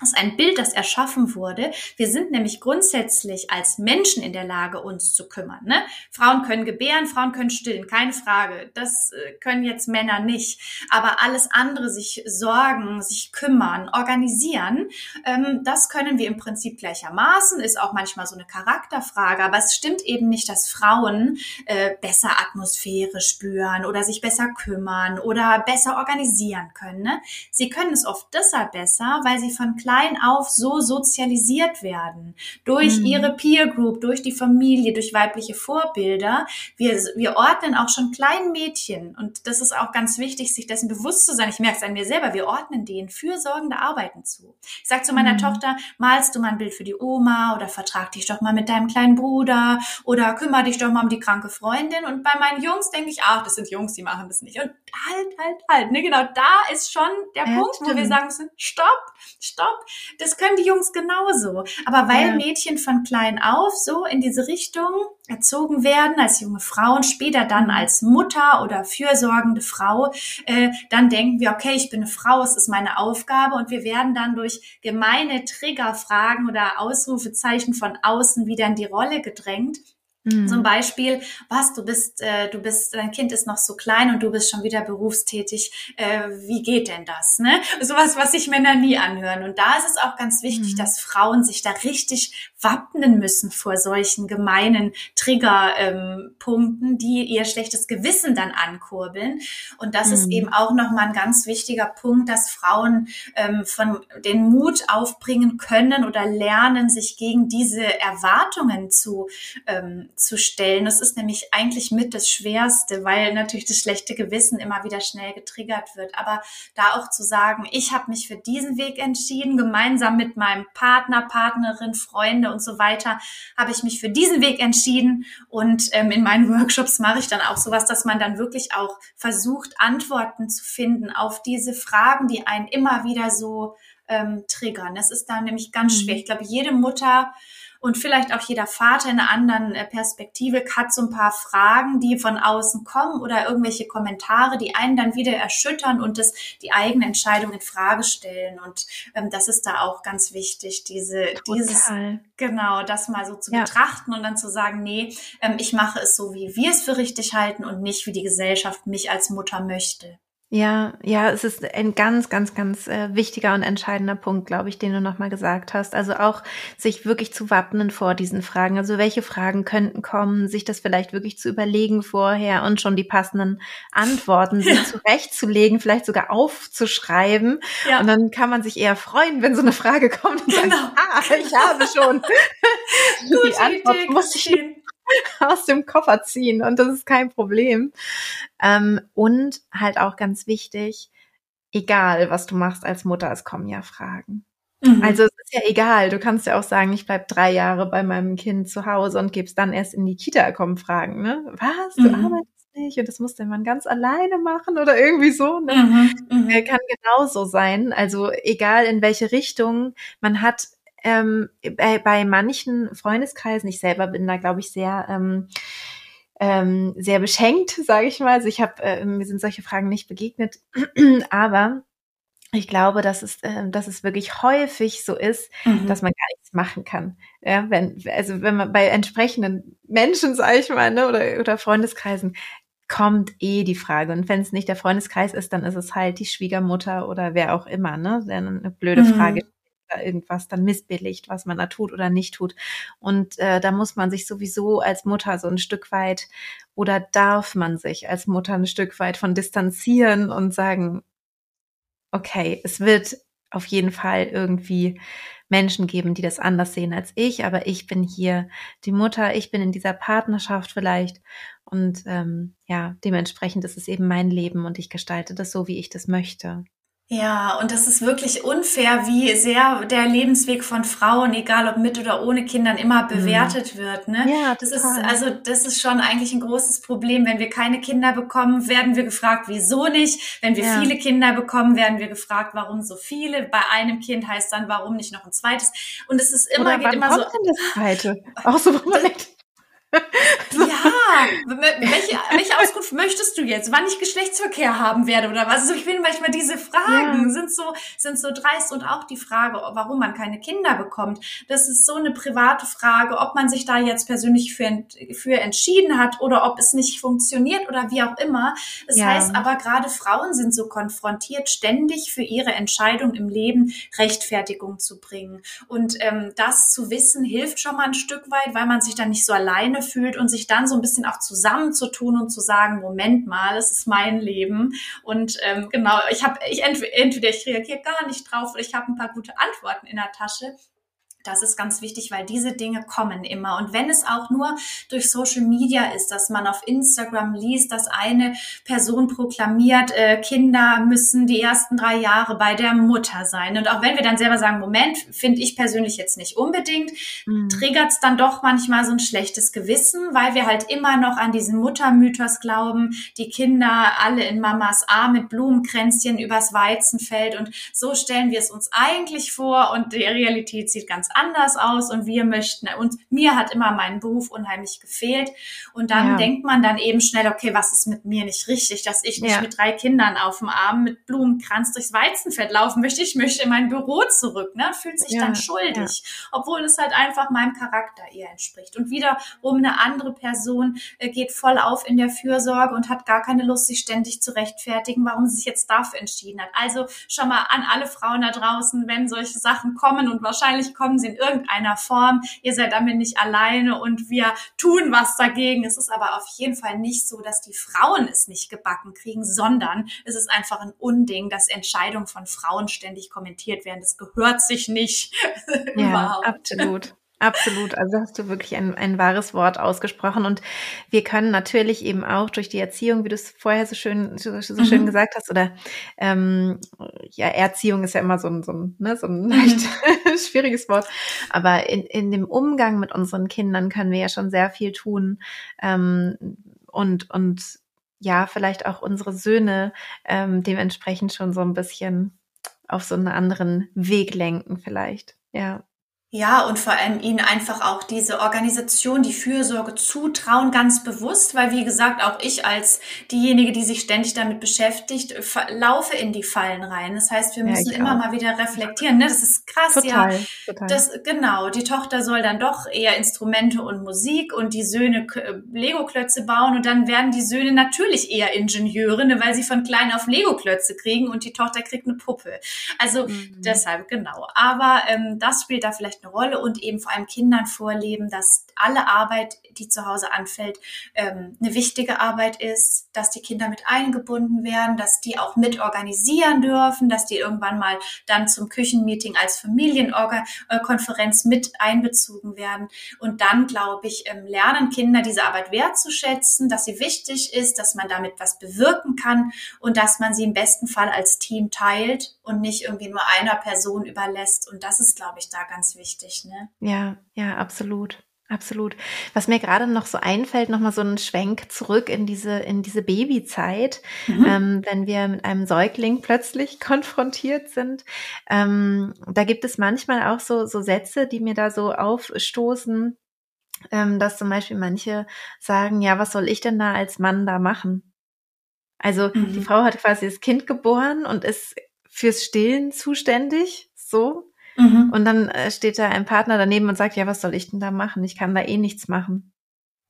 Speaker 2: ist ein Bild, das erschaffen wurde. Wir sind nämlich grundsätzlich als Menschen in der Lage, uns zu kümmern. Ne? Frauen können gebären, Frauen können stillen, keine Frage. Das äh, können jetzt Männer nicht. Aber alles andere, sich sorgen, sich kümmern, organisieren, ähm, das können wir im Prinzip gleichermaßen. Ist auch manchmal so eine Charakterfrage. Aber es stimmt eben nicht, dass Frauen äh, besser Atmosphäre spüren oder sich besser kümmern oder besser organisieren können. Ne? Sie können es oft deshalb besser, weil sie von klein auf so sozialisiert werden. Durch mhm. ihre Peer Group, durch die Familie, durch weibliche Vorbilder. Wir, wir ordnen auch schon kleinen Mädchen, und das ist auch ganz wichtig, sich dessen bewusst zu sein. Ich merke es an mir selber, wir ordnen denen fürsorgende Arbeiten zu. Ich sage zu meiner mhm. Tochter, malst du mal ein Bild für die Oma oder vertrag dich doch mal mit deinem kleinen Bruder oder kümmere dich doch mal um die kranke Freundin. Und bei meinen Jungs denke ich, ach, das sind Jungs, die machen das nicht. Und halt, halt, halt. Ne, genau, da ist schon der ja, Punkt, stimmt. wo wir sagen müssen, stopp, stopp. Das können die Jungs genauso. Aber weil ja. Mädchen von klein auf so in diese Richtung erzogen werden, als junge Frauen, später dann mhm. als Mutter oder fürsorgende Frau, äh, dann denken wir, okay, ich bin eine Frau, es ist meine Aufgabe und wir werden dann durch gemeine Triggerfragen oder Ausrufezeichen von außen wieder in die Rolle gedrängt Mhm. Zum Beispiel, was, du bist, äh, du bist, dein Kind ist noch so klein und du bist schon wieder berufstätig. Äh, wie geht denn das? Ne? Sowas, was sich Männer nie anhören. Und da ist es auch ganz wichtig, mhm. dass Frauen sich da richtig wappnen müssen vor solchen gemeinen Triggerpunkten, ähm, die ihr schlechtes Gewissen dann ankurbeln. Und das mhm. ist eben auch nochmal ein ganz wichtiger Punkt, dass Frauen ähm, von den Mut aufbringen können oder lernen, sich gegen diese Erwartungen zu ähm, zu stellen. Das ist nämlich eigentlich mit das Schwerste, weil natürlich das schlechte Gewissen immer wieder schnell getriggert wird. Aber da auch zu sagen, ich habe mich für diesen Weg entschieden, gemeinsam mit meinem Partner, Partnerin, Freunde und so weiter, habe ich mich für diesen Weg entschieden. Und ähm, in meinen Workshops mache ich dann auch sowas, dass man dann wirklich auch versucht, Antworten zu finden auf diese Fragen, die einen immer wieder so ähm, triggern. Das ist da nämlich ganz mhm. schwer. Ich glaube, jede Mutter und vielleicht auch jeder Vater in einer anderen äh, Perspektive hat so ein paar Fragen, die von außen kommen oder irgendwelche Kommentare, die einen dann wieder erschüttern und das die eigene Entscheidung in Frage stellen. Und ähm, das ist da auch ganz wichtig, diese, Total. dieses, genau, das mal so zu ja. betrachten und dann zu sagen, nee, ähm, ich mache es so, wie wir es für richtig halten und nicht, wie die Gesellschaft mich als Mutter möchte.
Speaker 1: Ja, ja, es ist ein ganz, ganz, ganz äh, wichtiger und entscheidender Punkt, glaube ich, den du nochmal gesagt hast. Also auch sich wirklich zu wappnen vor diesen Fragen. Also welche Fragen könnten kommen, sich das vielleicht wirklich zu überlegen vorher und schon die passenden Antworten ja. sich zurechtzulegen, vielleicht sogar aufzuschreiben. Ja. Und dann kann man sich eher freuen, wenn so eine Frage kommt und genau. sagt, ah, ich habe schon. die Antwort Idee, muss ich aus dem Koffer ziehen und das ist kein Problem. Ähm, und halt auch ganz wichtig, egal was du machst als Mutter, es kommen ja Fragen. Mhm. Also es ist ja egal, du kannst ja auch sagen, ich bleib drei Jahre bei meinem Kind zu Hause und gib's dann erst in die Kita, kommen Fragen, ne? Was, du mhm. arbeitest nicht und das muss der Mann ganz alleine machen oder irgendwie so. Ne? Mhm, mhm. Kann genauso sein. Also egal in welche Richtung, man hat ähm, bei, bei manchen Freundeskreisen, ich selber bin da, glaube ich, sehr ähm, ähm, sehr beschenkt, sage ich mal. Also ich habe, äh, mir sind solche Fragen nicht begegnet, aber ich glaube, dass es, äh, dass es wirklich häufig so ist, mhm. dass man gar nichts machen kann. Ja, wenn, also wenn man bei entsprechenden Menschen, sage ich mal, ne, oder, oder Freundeskreisen, kommt eh die Frage. Und wenn es nicht der Freundeskreis ist, dann ist es halt die Schwiegermutter oder wer auch immer, ne, eine blöde mhm. Frage irgendwas dann missbilligt, was man da tut oder nicht tut. Und äh, da muss man sich sowieso als Mutter so ein Stück weit oder darf man sich als Mutter ein Stück weit von distanzieren und sagen, okay, es wird auf jeden Fall irgendwie Menschen geben, die das anders sehen als ich, aber ich bin hier die Mutter, ich bin in dieser Partnerschaft vielleicht und ähm, ja, dementsprechend ist es eben mein Leben und ich gestalte das so, wie ich das möchte.
Speaker 2: Ja, und das ist wirklich unfair, wie sehr der Lebensweg von Frauen, egal ob mit oder ohne Kindern, immer mhm. bewertet mhm. wird. Ne? Ja, das ist also das ist schon eigentlich ein großes Problem. Wenn wir keine Kinder bekommen, werden wir gefragt, wieso nicht. Wenn wir ja. viele Kinder bekommen, werden wir gefragt, warum so viele. Bei einem Kind heißt dann, warum nicht noch ein zweites. Und es ist immer
Speaker 1: oder geht immer so. Denn das zweite? Auch so, wo man denkt,
Speaker 2: welche, welche Auskunft möchtest du jetzt? Wann ich Geschlechtsverkehr haben werde oder was? Also ich finde manchmal diese Fragen ja. sind so, sind so dreist und auch die Frage, warum man keine Kinder bekommt. Das ist so eine private Frage, ob man sich da jetzt persönlich für, für entschieden hat oder ob es nicht funktioniert oder wie auch immer. Das ja. heißt aber gerade Frauen sind so konfrontiert, ständig für ihre Entscheidung im Leben Rechtfertigung zu bringen. Und ähm, das zu wissen hilft schon mal ein Stück weit, weil man sich dann nicht so alleine fühlt und sich dann so ein bisschen auch zu zusammenzutun und zu sagen, Moment mal, es ist mein Leben. Und ähm, genau, ich habe, ich entweder, entweder ich reagiere gar nicht drauf oder ich habe ein paar gute Antworten in der Tasche. Das ist ganz wichtig, weil diese Dinge kommen immer. Und wenn es auch nur durch Social Media ist, dass man auf Instagram liest, dass eine Person proklamiert, äh, Kinder müssen die ersten drei Jahre bei der Mutter sein. Und auch wenn wir dann selber sagen, Moment, finde ich persönlich jetzt nicht unbedingt, mhm. triggert es dann doch manchmal so ein schlechtes Gewissen, weil wir halt immer noch an diesen Muttermythos glauben, die Kinder alle in Mamas Arm mit Blumenkränzchen übers Weizenfeld. Und so stellen wir es uns eigentlich vor und die Realität sieht ganz anders aus und wir möchten, und mir hat immer mein Beruf unheimlich gefehlt. Und dann ja. denkt man dann eben schnell, okay, was ist mit mir nicht richtig, dass ich nicht ja. mit drei Kindern auf dem Arm mit Blumenkranz durchs Weizenfeld laufen möchte. Ich möchte in mein Büro zurück, ne? Fühlt sich ja. dann schuldig, obwohl es halt einfach meinem Charakter eher entspricht. Und wiederum eine andere Person äh, geht voll auf in der Fürsorge und hat gar keine Lust, sich ständig zu rechtfertigen, warum sie sich jetzt dafür entschieden hat. Also schon mal an alle Frauen da draußen, wenn solche Sachen kommen und wahrscheinlich kommen sie in irgendeiner Form. Ihr seid damit nicht alleine und wir tun was dagegen. Es ist aber auf jeden Fall nicht so, dass die Frauen es nicht gebacken kriegen, sondern es ist einfach ein Unding, dass Entscheidungen von Frauen ständig kommentiert werden. Das gehört sich nicht.
Speaker 1: Ja, absolut. Absolut, also hast du wirklich ein, ein wahres Wort ausgesprochen. Und wir können natürlich eben auch durch die Erziehung, wie du es vorher so schön, so, so mhm. schön gesagt hast, oder ähm, ja, Erziehung ist ja immer so ein, so ein, ne, so ein mhm. leicht schwieriges Wort. Aber in, in dem Umgang mit unseren Kindern können wir ja schon sehr viel tun. Ähm, und, und ja, vielleicht auch unsere Söhne ähm, dementsprechend schon so ein bisschen auf so einen anderen Weg lenken, vielleicht. Ja.
Speaker 2: Ja, und vor allem ihnen einfach auch diese Organisation, die Fürsorge zutrauen, ganz bewusst, weil wie gesagt, auch ich als diejenige, die sich ständig damit beschäftigt, laufe in die Fallen rein. Das heißt, wir müssen ja, immer auch. mal wieder reflektieren. Ne? Das ist krass, total, ja. Total. Das, genau, die Tochter soll dann doch eher Instrumente und Musik und die Söhne Lego-Klötze bauen und dann werden die Söhne natürlich eher Ingenieure, ne, weil sie von klein auf Lego-Klötze kriegen und die Tochter kriegt eine Puppe. Also mhm. deshalb, genau. Aber ähm, das spielt da vielleicht eine Rolle und eben vor allem Kindern vorleben, dass alle Arbeit, die zu Hause anfällt, ähm, eine wichtige Arbeit ist, dass die Kinder mit eingebunden werden, dass die auch mit organisieren dürfen, dass die irgendwann mal dann zum Küchenmeeting als Familienkonferenz mit einbezogen werden. Und dann, glaube ich, ähm, lernen Kinder diese Arbeit wertzuschätzen, dass sie wichtig ist, dass man damit was bewirken kann und dass man sie im besten Fall als Team teilt und nicht irgendwie nur einer Person überlässt. Und das ist, glaube ich, da ganz wichtig. Ne?
Speaker 1: Ja, ja, absolut. Absolut. Was mir gerade noch so einfällt, nochmal so ein Schwenk zurück in diese, in diese Babyzeit, mhm. ähm, wenn wir mit einem Säugling plötzlich konfrontiert sind. Ähm, da gibt es manchmal auch so, so Sätze, die mir da so aufstoßen, ähm, dass zum Beispiel manche sagen, ja, was soll ich denn da als Mann da machen? Also mhm. die Frau hat quasi das Kind geboren und ist fürs Stillen zuständig, so. Mhm. Und dann äh, steht da ein Partner daneben und sagt, ja, was soll ich denn da machen? Ich kann da eh nichts machen.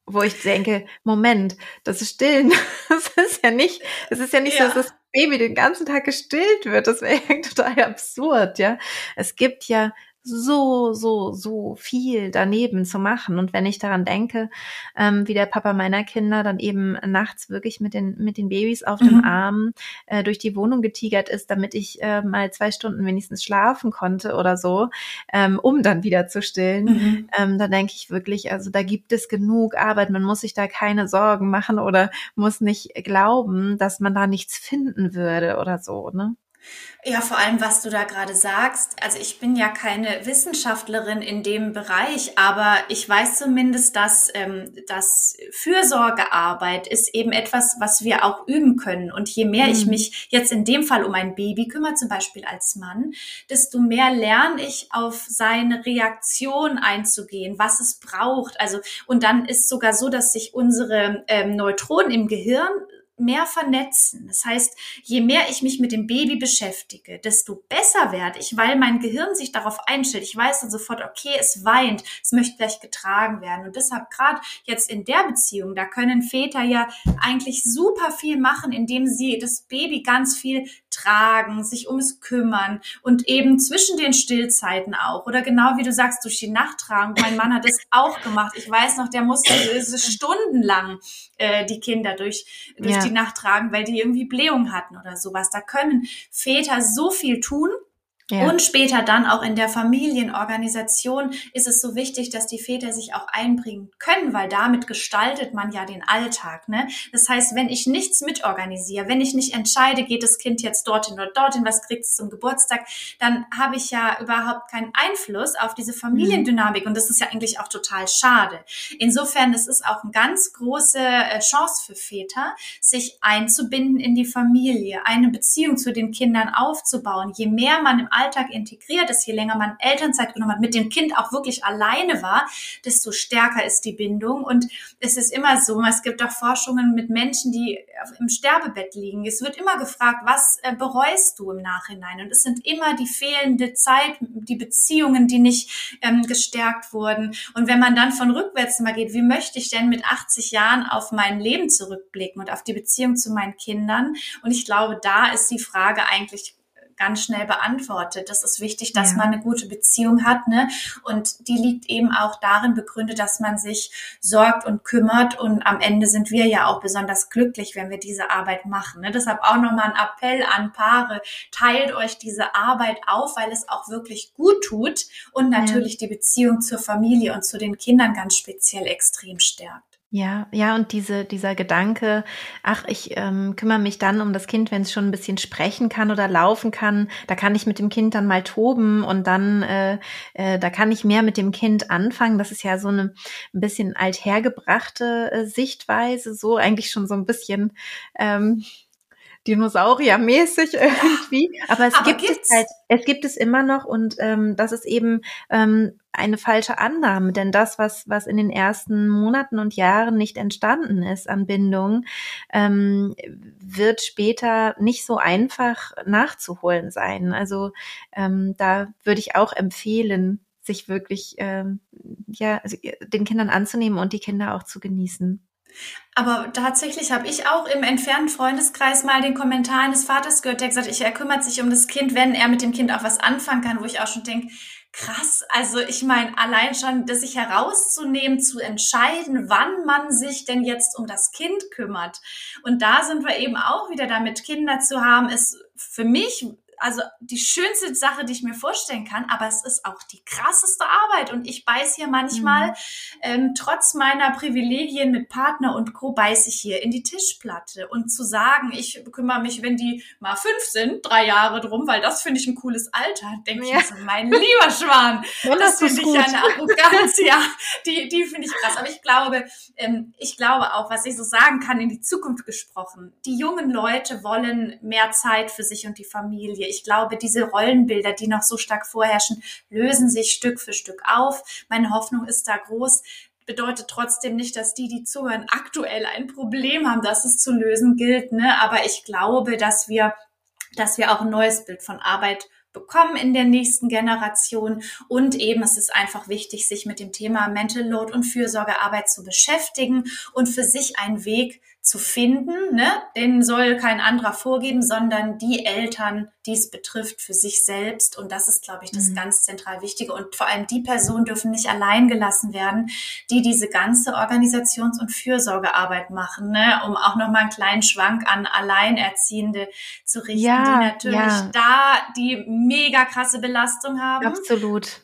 Speaker 1: Wo ich denke, Moment, das ist Stillen. Das ist ja nicht, es ist ja nicht ja. so, dass das Baby den ganzen Tag gestillt wird. Das wäre ja total absurd, ja. Es gibt ja so, so, so viel daneben zu machen. Und wenn ich daran denke, ähm, wie der Papa meiner Kinder dann eben nachts wirklich mit den, mit den Babys auf mhm. dem Arm äh, durch die Wohnung getigert ist, damit ich äh, mal zwei Stunden wenigstens schlafen konnte oder so, ähm, um dann wieder zu stillen, mhm. ähm, da denke ich wirklich, also da gibt es genug Arbeit. Man muss sich da keine Sorgen machen oder muss nicht glauben, dass man da nichts finden würde oder so, ne?
Speaker 2: Ja, vor allem, was du da gerade sagst. Also ich bin ja keine Wissenschaftlerin in dem Bereich, aber ich weiß zumindest, dass ähm, das Fürsorgearbeit ist eben etwas, was wir auch üben können. Und je mehr mhm. ich mich jetzt in dem Fall um ein Baby kümmere, zum Beispiel als Mann, desto mehr lerne ich auf seine Reaktion einzugehen, was es braucht. Also und dann ist sogar so, dass sich unsere ähm, Neutronen im Gehirn mehr vernetzen. Das heißt, je mehr ich mich mit dem Baby beschäftige, desto besser werde ich, weil mein Gehirn sich darauf einstellt. Ich weiß dann sofort, okay, es weint, es möchte gleich getragen werden. Und deshalb gerade jetzt in der Beziehung, da können Väter ja eigentlich super viel machen, indem sie das Baby ganz viel tragen, sich um es kümmern und eben zwischen den Stillzeiten auch oder genau wie du sagst, durch die Nacht tragen. Mein Mann hat es auch gemacht. Ich weiß noch, der musste stundenlang äh, die Kinder durch, durch ja. die Nacht tragen, weil die irgendwie Blähung hatten oder sowas. Da können Väter so viel tun ja. Und später dann auch in der Familienorganisation ist es so wichtig, dass die Väter sich auch einbringen können, weil damit gestaltet man ja den Alltag. Ne? Das heißt, wenn ich nichts mitorganisiere, wenn ich nicht entscheide, geht das Kind jetzt dorthin oder dorthin, was kriegt es zum Geburtstag, dann habe ich ja überhaupt keinen Einfluss auf diese Familiendynamik und das ist ja eigentlich auch total schade. Insofern, es ist auch eine ganz große äh, Chance für Väter, sich einzubinden in die Familie, eine Beziehung zu den Kindern aufzubauen. Je mehr man im Alltag integriert ist, je länger man Elternzeit genommen hat, mit dem Kind auch wirklich alleine war, desto stärker ist die Bindung. Und es ist immer so, es gibt auch Forschungen mit Menschen, die im Sterbebett liegen. Es wird immer gefragt, was äh, bereust du im Nachhinein? Und es sind immer die fehlende Zeit, die Beziehungen, die nicht ähm, gestärkt wurden. Und wenn man dann von rückwärts mal geht, wie möchte ich denn mit 80 Jahren auf mein Leben zurückblicken und auf die Beziehung zu meinen Kindern? Und ich glaube, da ist die Frage eigentlich ganz schnell beantwortet. Das ist wichtig, dass ja. man eine gute Beziehung hat, ne? Und die liegt eben auch darin begründet, dass man sich sorgt und kümmert. Und am Ende sind wir ja auch besonders glücklich, wenn wir diese Arbeit machen. Ne? Deshalb auch nochmal ein Appell an Paare. Teilt euch diese Arbeit auf, weil es auch wirklich gut tut und natürlich ja. die Beziehung zur Familie und zu den Kindern ganz speziell extrem stärkt.
Speaker 1: Ja, ja, und diese, dieser Gedanke, ach, ich ähm, kümmere mich dann um das Kind, wenn es schon ein bisschen sprechen kann oder laufen kann, da kann ich mit dem Kind dann mal toben und dann, äh, äh, da kann ich mehr mit dem Kind anfangen. Das ist ja so eine ein bisschen althergebrachte äh, Sichtweise, so eigentlich schon so ein bisschen ähm, Dinosauriermäßig irgendwie. Aber es Aber gibt gibt's? es halt, es gibt es immer noch und ähm, das ist eben ähm, eine falsche Annahme, denn das, was, was in den ersten Monaten und Jahren nicht entstanden ist an Bindung, ähm, wird später nicht so einfach nachzuholen sein. Also ähm, da würde ich auch empfehlen, sich wirklich ähm, ja, also den Kindern anzunehmen und die Kinder auch zu genießen.
Speaker 2: Aber tatsächlich habe ich auch im entfernten Freundeskreis mal den Kommentar eines Vaters gehört, der gesagt hat, er kümmert sich um das Kind, wenn er mit dem Kind auch was anfangen kann, wo ich auch schon denke, krass, also ich meine, allein schon, das sich herauszunehmen, zu entscheiden, wann man sich denn jetzt um das Kind kümmert. Und da sind wir eben auch wieder damit, Kinder zu haben, ist für mich also die schönste Sache, die ich mir vorstellen kann, aber es ist auch die krasseste Arbeit. Und ich beiß hier manchmal, mhm. ähm, trotz meiner Privilegien mit Partner und Co., beiß ich hier in die Tischplatte. Und zu sagen, ich kümmere mich, wenn die mal fünf sind, drei Jahre drum, weil das finde ich ein cooles Alter, denke ja. ich so, mein lieber Schwan, das finde ich eine Arroganz, ja, die, die finde ich krass. Aber ich glaube, ähm, ich glaube auch, was ich so sagen kann, in die Zukunft gesprochen, die jungen Leute wollen mehr Zeit für sich und die Familie ich glaube, diese Rollenbilder, die noch so stark vorherrschen, lösen sich Stück für Stück auf. Meine Hoffnung ist da groß, bedeutet trotzdem nicht, dass die, die zuhören, aktuell ein Problem haben, das es zu lösen gilt. Ne? Aber ich glaube, dass wir, dass wir auch ein neues Bild von Arbeit bekommen in der nächsten Generation. Und eben, es ist einfach wichtig, sich mit dem Thema Mental Load und Fürsorgearbeit zu beschäftigen und für sich einen Weg zu finden. Ne? Den soll kein anderer vorgeben, sondern die Eltern, die es betrifft, für sich selbst. Und das ist, glaube ich, das mhm. ganz zentral Wichtige. Und vor allem die Personen dürfen nicht allein gelassen werden, die diese ganze Organisations- und Fürsorgearbeit machen, ne? um auch nochmal einen kleinen Schwank an Alleinerziehende zu richten, ja, die natürlich ja. da die mega krasse Belastung haben.
Speaker 1: Absolut.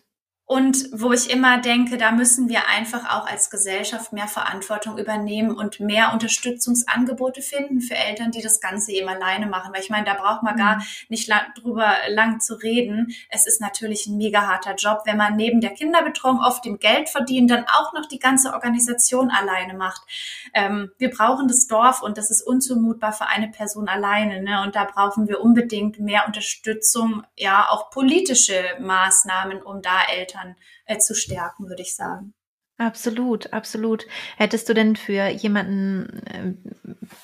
Speaker 2: Und wo ich immer denke, da müssen wir einfach auch als Gesellschaft mehr Verantwortung übernehmen und mehr Unterstützungsangebote finden für Eltern, die das Ganze eben alleine machen. Weil ich meine, da braucht man gar mhm. nicht lang, drüber lang zu reden. Es ist natürlich ein mega harter Job, wenn man neben der Kinderbetreuung oft dem Geld verdienen, dann auch noch die ganze Organisation alleine macht. Ähm, wir brauchen das Dorf und das ist unzumutbar für eine Person alleine. Ne? Und da brauchen wir unbedingt mehr Unterstützung, ja, auch politische Maßnahmen, um da Eltern Eltern äh, zu stärken, würde ich sagen.
Speaker 1: Absolut, absolut. Hättest du denn für jemanden, äh,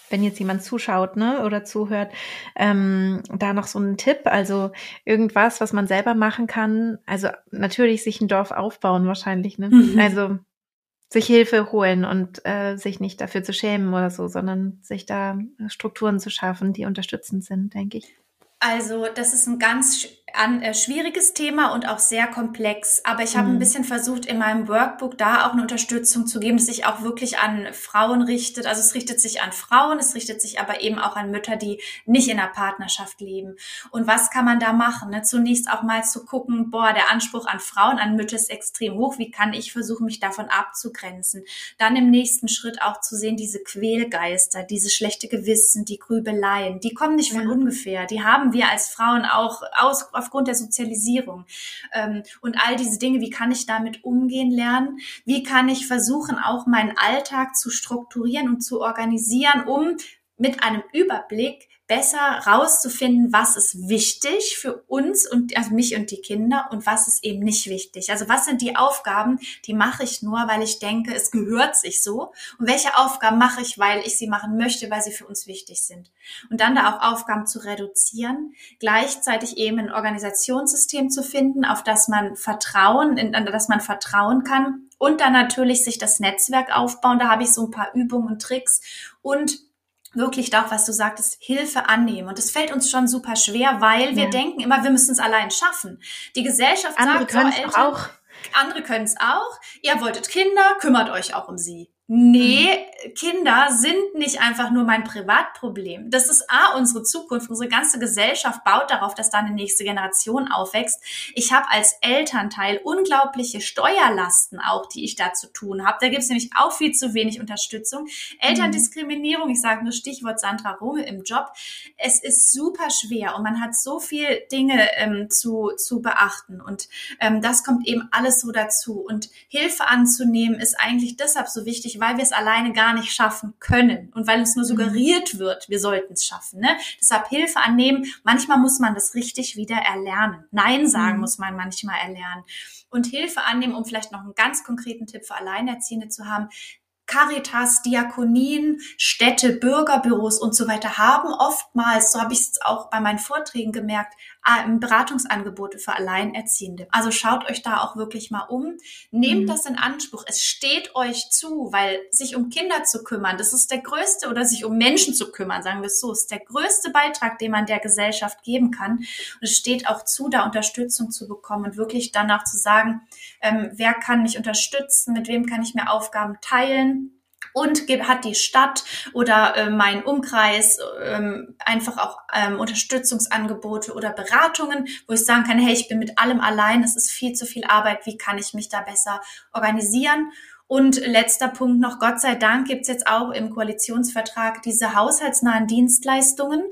Speaker 1: wenn jetzt jemand zuschaut, ne, oder zuhört, ähm, da noch so einen Tipp? Also irgendwas, was man selber machen kann? Also natürlich sich ein Dorf aufbauen wahrscheinlich, ne? Mhm. Also sich Hilfe holen und äh, sich nicht dafür zu schämen oder so, sondern sich da Strukturen zu schaffen, die unterstützend sind, denke ich.
Speaker 2: Also, das ist ein ganz an, äh, schwieriges Thema und auch sehr komplex. Aber ich habe mhm. ein bisschen versucht, in meinem Workbook da auch eine Unterstützung zu geben, dass sich auch wirklich an Frauen richtet. Also es richtet sich an Frauen, es richtet sich aber eben auch an Mütter, die nicht in einer Partnerschaft leben. Und was kann man da machen? Ne? Zunächst auch mal zu gucken, boah, der Anspruch an Frauen, an Mütter ist extrem hoch. Wie kann ich versuchen, mich davon abzugrenzen? Dann im nächsten Schritt auch zu sehen, diese Quälgeister, diese schlechte Gewissen, die Grübeleien, die kommen nicht von ja. ungefähr. Die haben wir als Frauen auch aus, aufgrund der Sozialisierung. Ähm, und all diese Dinge, wie kann ich damit umgehen lernen? Wie kann ich versuchen, auch meinen Alltag zu strukturieren und zu organisieren, um mit einem Überblick besser rauszufinden, was ist wichtig für uns und also mich und die Kinder und was ist eben nicht wichtig. Also was sind die Aufgaben, die mache ich nur, weil ich denke, es gehört sich so und welche Aufgaben mache ich, weil ich sie machen möchte, weil sie für uns wichtig sind. Und dann da auch Aufgaben zu reduzieren, gleichzeitig eben ein Organisationssystem zu finden, auf das man vertrauen, in, an das man vertrauen kann und dann natürlich sich das Netzwerk aufbauen. Da habe ich so ein paar Übungen und Tricks und wirklich da auch, was du sagtest, Hilfe annehmen. Und das fällt uns schon super schwer, weil wir ja. denken immer, wir müssen es allein schaffen. Die Gesellschaft
Speaker 1: Andere sagt, so, Eltern, auch.
Speaker 2: andere können es auch. Ihr wolltet Kinder, kümmert euch auch um sie. Nee, mhm. Kinder sind nicht einfach nur mein Privatproblem. Das ist A, unsere Zukunft. Unsere ganze Gesellschaft baut darauf, dass da eine nächste Generation aufwächst. Ich habe als Elternteil unglaubliche Steuerlasten auch, die ich da zu tun habe. Da gibt es nämlich auch viel zu wenig Unterstützung. Elterndiskriminierung, ich sage nur Stichwort Sandra Runge im Job. Es ist super schwer und man hat so viel Dinge ähm, zu, zu beachten. Und ähm, das kommt eben alles so dazu. Und Hilfe anzunehmen ist eigentlich deshalb so wichtig, wichtig, weil wir es alleine gar nicht schaffen können und weil uns nur suggeriert wird, wir sollten es schaffen. Ne? Deshalb Hilfe annehmen. Manchmal muss man das richtig wieder erlernen. Nein sagen mhm. muss man manchmal erlernen. Und Hilfe annehmen, um vielleicht noch einen ganz konkreten Tipp für Alleinerziehende zu haben. Caritas, Diakonien, Städte, Bürgerbüros und so weiter haben oftmals, so habe ich es auch bei meinen Vorträgen gemerkt, Beratungsangebote für Alleinerziehende. Also schaut euch da auch wirklich mal um. Nehmt mhm. das in Anspruch. Es steht euch zu, weil sich um Kinder zu kümmern, das ist der größte, oder sich um Menschen zu kümmern, sagen wir es so, ist der größte Beitrag, den man der Gesellschaft geben kann. Und es steht auch zu, da Unterstützung zu bekommen und wirklich danach zu sagen, ähm, wer kann mich unterstützen, mit wem kann ich mir Aufgaben teilen und hat die Stadt oder äh, mein Umkreis ähm, einfach auch ähm, Unterstützungsangebote oder Beratungen, wo ich sagen kann, hey, ich bin mit allem allein, es ist viel zu viel Arbeit, wie kann ich mich da besser organisieren? Und letzter Punkt noch, Gott sei Dank gibt's jetzt auch im Koalitionsvertrag diese haushaltsnahen Dienstleistungen,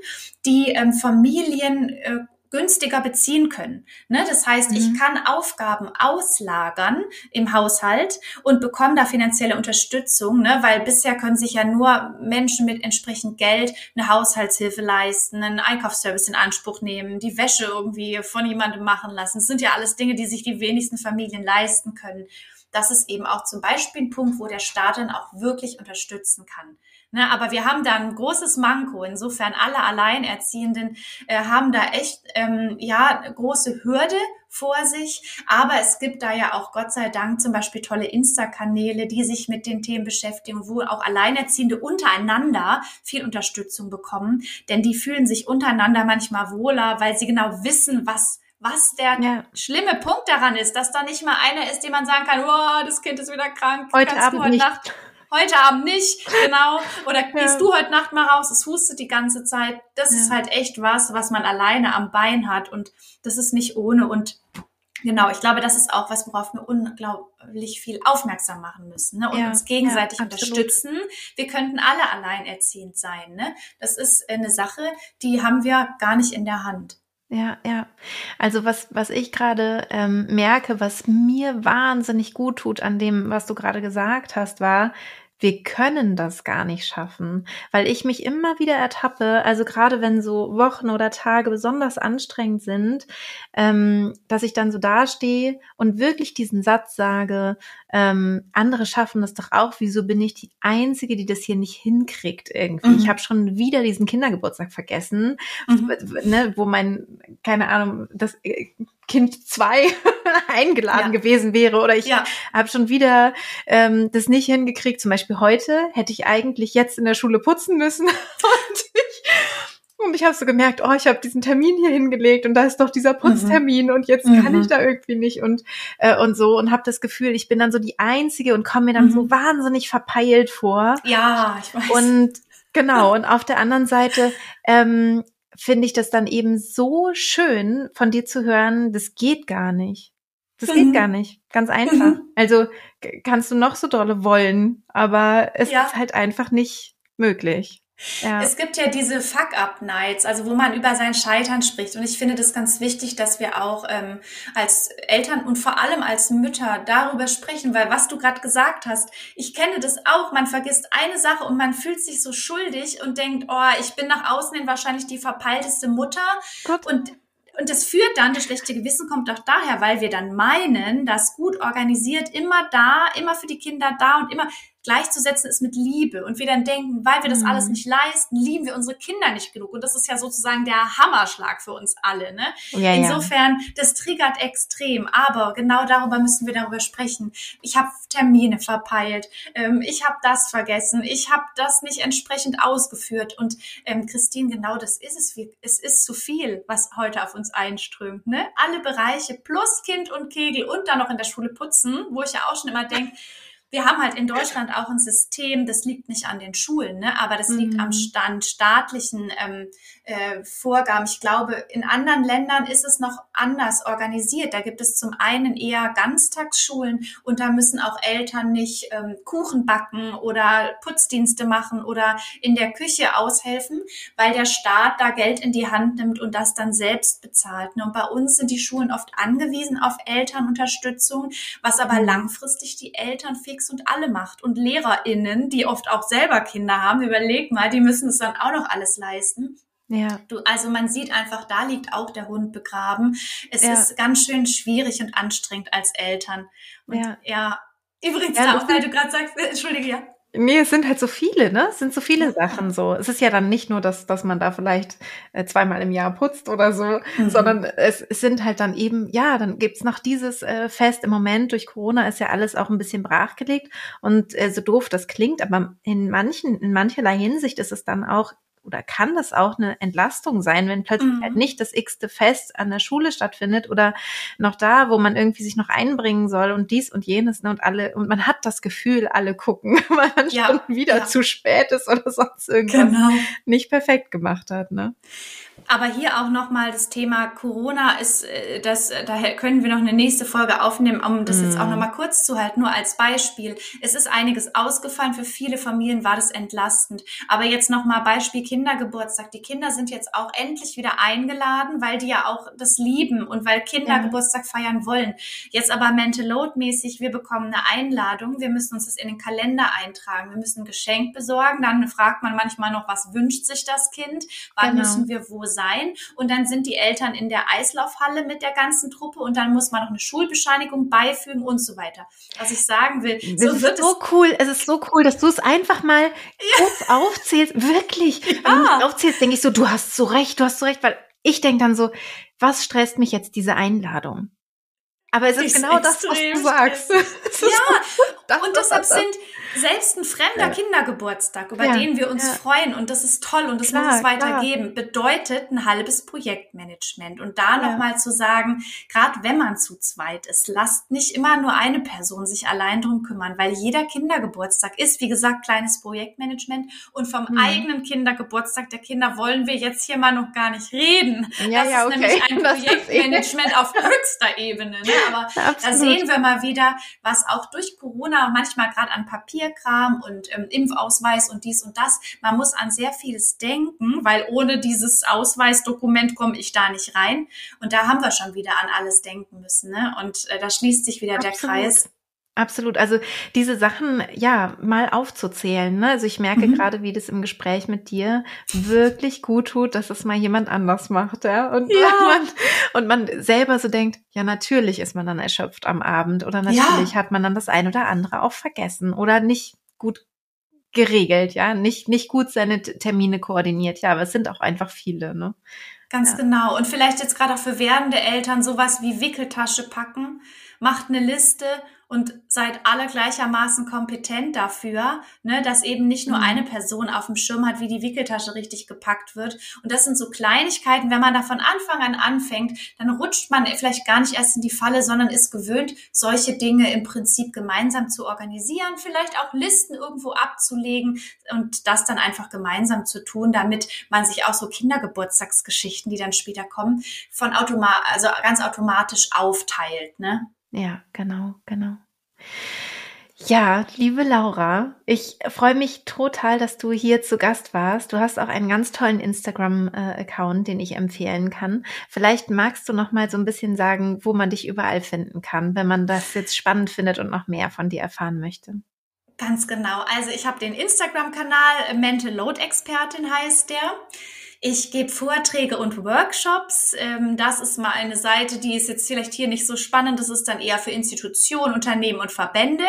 Speaker 2: die ähm, Familien äh, günstiger beziehen können. Ne? Das heißt, mhm. ich kann Aufgaben auslagern im Haushalt und bekomme da finanzielle Unterstützung, ne? weil bisher können sich ja nur Menschen mit entsprechend Geld eine Haushaltshilfe leisten, einen Einkaufsservice in Anspruch nehmen, die Wäsche irgendwie von jemandem machen lassen. Das sind ja alles Dinge, die sich die wenigsten Familien leisten können. Das ist eben auch zum Beispiel ein Punkt, wo der Staat dann auch wirklich unterstützen kann. Ne, aber wir haben da ein großes Manko. Insofern alle Alleinerziehenden äh, haben da echt ähm, ja große Hürde vor sich. Aber es gibt da ja auch Gott sei Dank zum Beispiel tolle Insta-Kanäle, die sich mit den Themen beschäftigen, wo auch Alleinerziehende untereinander viel Unterstützung bekommen. Denn die fühlen sich untereinander manchmal wohler, weil sie genau wissen, was was der ja. schlimme Punkt daran ist, dass da nicht mal einer ist, dem man sagen kann, oh, das Kind ist wieder krank.
Speaker 1: Heute Abend heute nicht.
Speaker 2: Nacht heute Abend nicht, genau. Oder ja. gehst du heute Nacht mal raus, es hustet die ganze Zeit. Das ja. ist halt echt was, was man alleine am Bein hat und das ist nicht ohne und Genau, ich glaube, das ist auch was, worauf wir unglaublich viel aufmerksam machen müssen ne? und ja, uns gegenseitig ja, unterstützen. Wir könnten alle alleinerziehend sein. Ne? Das ist eine Sache, die haben wir gar nicht in der Hand.
Speaker 1: Ja, ja. Also was, was ich gerade ähm, merke, was mir wahnsinnig gut tut an dem, was du gerade gesagt hast, war, wir können das gar nicht schaffen, weil ich mich immer wieder ertappe, also gerade wenn so Wochen oder Tage besonders anstrengend sind, ähm, dass ich dann so dastehe und wirklich diesen Satz sage, ähm, andere schaffen das doch auch, wieso bin ich die Einzige, die das hier nicht hinkriegt irgendwie? Mhm. Ich habe schon wieder diesen Kindergeburtstag vergessen, mhm. ne, wo mein, keine Ahnung, das äh, Kind zwei eingeladen ja. gewesen wäre oder ich ja. habe schon wieder ähm, das nicht hingekriegt. Zum Beispiel heute hätte ich eigentlich jetzt in der Schule putzen müssen und ich Und ich habe so gemerkt, oh, ich habe diesen Termin hier hingelegt und da ist doch dieser Putztermin mhm. und jetzt mhm. kann ich da irgendwie nicht und äh, und so und habe das Gefühl, ich bin dann so die einzige und komme mir dann mhm. so wahnsinnig verpeilt vor.
Speaker 2: Ja, ich weiß.
Speaker 1: Und genau und auf der anderen Seite ähm, finde ich das dann eben so schön von dir zu hören, das geht gar nicht. Das mhm. geht gar nicht. Ganz einfach. Mhm. Also kannst du noch so dolle wollen, aber es ja. ist halt einfach nicht möglich.
Speaker 2: Ja. Es gibt ja diese Fuck-Up-Nights, also wo man über sein Scheitern spricht. Und ich finde das ganz wichtig, dass wir auch ähm, als Eltern und vor allem als Mütter darüber sprechen, weil was du gerade gesagt hast, ich kenne das auch. Man vergisst eine Sache und man fühlt sich so schuldig und denkt, oh, ich bin nach außen hin wahrscheinlich die verpeilteste Mutter. Gott. Und und das führt dann, das schlechte Gewissen kommt auch daher, weil wir dann meinen, dass gut organisiert immer da, immer für die Kinder da und immer gleichzusetzen ist mit Liebe und wir dann denken, weil wir das mhm. alles nicht leisten, lieben wir unsere Kinder nicht genug. Und das ist ja sozusagen der Hammerschlag für uns alle. Ne? Ja, Insofern, ja. das triggert extrem. Aber genau darüber müssen wir darüber sprechen. Ich habe Termine verpeilt. Ähm, ich habe das vergessen. Ich habe das nicht entsprechend ausgeführt. Und ähm, Christine, genau das ist es. Es ist zu viel, was heute auf uns einströmt. Ne? Alle Bereiche plus Kind und Kegel und dann noch in der Schule putzen, wo ich ja auch schon immer denke, wir haben halt in Deutschland auch ein System, das liegt nicht an den Schulen, ne, aber das liegt am mhm. Stand staatlichen ähm, äh, Vorgaben. Ich glaube, in anderen Ländern ist es noch anders organisiert. Da gibt es zum einen eher Ganztagsschulen und da müssen auch Eltern nicht ähm, Kuchen backen oder Putzdienste machen oder in der Küche aushelfen, weil der Staat da Geld in die Hand nimmt und das dann selbst bezahlt. Ne? Und bei uns sind die Schulen oft angewiesen auf Elternunterstützung, was aber mhm. langfristig die Eltern fix fix und alle macht. Und LehrerInnen, die oft auch selber Kinder haben, überleg mal, die müssen es dann auch noch alles leisten. Ja. Du, also man sieht einfach, da liegt auch der Hund begraben. Es ja. ist ganz schön schwierig und anstrengend als Eltern. Und ja, ja übrigens ja, auch, weil du gerade sagst, entschuldige, ja.
Speaker 1: Nee, es sind halt so viele, ne? Es sind so viele Sachen so. Es ist ja dann nicht nur, dass, dass man da vielleicht äh, zweimal im Jahr putzt oder so, mhm. sondern es, es sind halt dann eben, ja, dann gibt's noch dieses äh, Fest im Moment. Durch Corona ist ja alles auch ein bisschen brachgelegt. Und äh, so doof das klingt, aber in manchen, in mancherlei Hinsicht ist es dann auch oder kann das auch eine Entlastung sein, wenn plötzlich mhm. halt nicht das x-te Fest an der Schule stattfindet oder noch da, wo man irgendwie sich noch einbringen soll und dies und jenes ne, und alle und man hat das Gefühl, alle gucken, weil man ja, schon wieder ja. zu spät ist oder sonst irgendwas genau. nicht perfekt gemacht hat. Ne?
Speaker 2: Aber hier auch nochmal das Thema Corona ist, äh, das, äh, daher können wir noch eine nächste Folge aufnehmen, um das jetzt auch nochmal mhm. kurz zu halten, nur als Beispiel. Es ist einiges ausgefallen, für viele Familien war das entlastend. Aber jetzt nochmal Beispiel Kindergeburtstag. Die Kinder sind jetzt auch endlich wieder eingeladen, weil die ja auch das lieben und weil Kinder ja. Geburtstag feiern wollen. Jetzt aber Mental Load mäßig, wir bekommen eine Einladung, wir müssen uns das in den Kalender eintragen, wir müssen ein Geschenk besorgen, dann fragt man manchmal noch, was wünscht sich das Kind, wann genau. müssen wir wo sein. Und dann sind die Eltern in der Eislaufhalle mit der ganzen Truppe und dann muss man noch eine Schulbescheinigung beifügen und so weiter. Was ich sagen will,
Speaker 1: das so ist so cool. Es ist so cool, dass du es einfach mal kurz aufzählst. Wirklich. Ja. Wenn du aufzählst, denke ich so, du hast so recht, du hast so recht, weil ich denke dann so, was stresst mich jetzt diese Einladung? Aber es ist, ist genau das, was du sagst.
Speaker 2: ja, und deshalb sind selbst ein fremder ja. Kindergeburtstag, über ja. den wir uns ja. freuen und das ist toll und das klar, muss es weitergeben, klar. bedeutet ein halbes Projektmanagement. Und da ja. nochmal zu sagen, gerade wenn man zu zweit ist, lasst nicht immer nur eine Person sich allein drum kümmern, weil jeder Kindergeburtstag ist, wie gesagt, kleines Projektmanagement und vom hm. eigenen Kindergeburtstag der Kinder wollen wir jetzt hier mal noch gar nicht reden. Ja, das ist okay. nämlich ein Projektmanagement auf höchster Ebene. Ne? aber Absolut. da sehen wir mal wieder, was auch durch Corona manchmal gerade an Papierkram und ähm, Impfausweis und dies und das, man muss an sehr vieles denken, weil ohne dieses Ausweisdokument komme ich da nicht rein. Und da haben wir schon wieder an alles denken müssen. Ne? Und äh, da schließt sich wieder Absolut. der Kreis.
Speaker 1: Absolut. Also diese Sachen, ja, mal aufzuzählen. Ne? Also ich merke mhm. gerade, wie das im Gespräch mit dir wirklich gut tut, dass es mal jemand anders macht, ja. Und, ja. Man, und man selber so denkt, ja, natürlich ist man dann erschöpft am Abend oder natürlich ja. hat man dann das ein oder andere auch vergessen oder nicht gut geregelt, ja, nicht, nicht gut seine Termine koordiniert. Ja, aber es sind auch einfach viele, ne?
Speaker 2: Ganz ja. genau. Und vielleicht jetzt gerade auch für werdende Eltern sowas wie Wickeltasche packen, macht eine Liste und seid alle gleichermaßen kompetent dafür, ne, dass eben nicht nur mhm. eine Person auf dem Schirm hat, wie die Wickeltasche richtig gepackt wird. Und das sind so Kleinigkeiten, wenn man da von Anfang an anfängt, dann rutscht man vielleicht gar nicht erst in die Falle, sondern ist gewöhnt, solche Dinge im Prinzip gemeinsam zu organisieren, vielleicht auch Listen irgendwo abzulegen und das dann einfach gemeinsam zu tun, damit man sich auch so Kindergeburtstagsgeschichten, die dann später kommen, von automat also ganz automatisch aufteilt, ne?
Speaker 1: Ja, genau, genau. Ja, liebe Laura, ich freue mich total, dass du hier zu Gast warst. Du hast auch einen ganz tollen Instagram-Account, den ich empfehlen kann. Vielleicht magst du noch mal so ein bisschen sagen, wo man dich überall finden kann, wenn man das jetzt spannend findet und noch mehr von dir erfahren möchte.
Speaker 2: Ganz genau. Also ich habe den Instagram-Kanal Mental Load Expertin heißt der. Ich gebe Vorträge und Workshops. Ähm, das ist mal eine Seite, die ist jetzt vielleicht hier nicht so spannend. Das ist dann eher für Institutionen, Unternehmen und Verbände.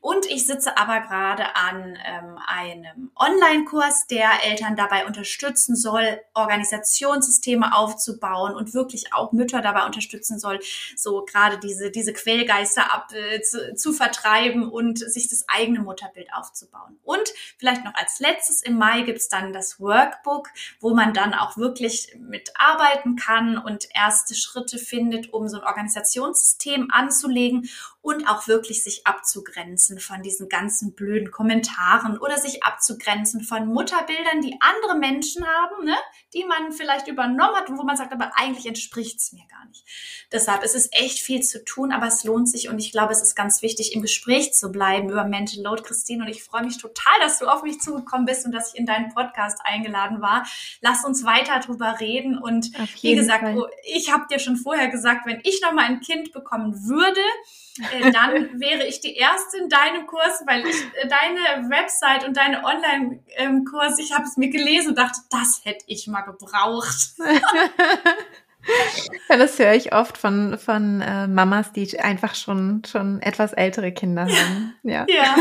Speaker 2: Und ich sitze aber gerade an ähm, einem Online-Kurs, der Eltern dabei unterstützen soll, Organisationssysteme aufzubauen und wirklich auch Mütter dabei unterstützen soll, so gerade diese, diese Quellgeister ab, äh, zu, zu vertreiben und sich das eigene Mutterbild aufzubauen. Und vielleicht noch als letztes im Mai gibt's dann das Workbook, wo man dann auch wirklich mitarbeiten kann und erste Schritte findet, um so ein Organisationssystem anzulegen und auch wirklich sich abzugrenzen von diesen ganzen blöden Kommentaren oder sich abzugrenzen von Mutterbildern, die andere Menschen haben, ne, die man vielleicht übernommen hat und wo man sagt, aber eigentlich entspricht es mir gar nicht. Deshalb ist es echt viel zu tun, aber es lohnt sich und ich glaube, es ist ganz wichtig, im Gespräch zu bleiben über Mental Load, Christine. Und ich freue mich total, dass du auf mich zugekommen bist und dass ich in deinen Podcast eingeladen war. Lass uns weiter drüber reden und wie gesagt, Fall. ich habe dir schon vorher gesagt, wenn ich noch mal ein Kind bekommen würde, äh, dann wäre ich die erste in deinem Kurs, weil ich äh, deine Website und deine Online-Kurs, ich habe es mir gelesen und dachte, das hätte ich mal gebraucht.
Speaker 1: ja, das höre ich oft von, von äh, Mamas, die einfach schon, schon etwas ältere Kinder haben. Ja. ja.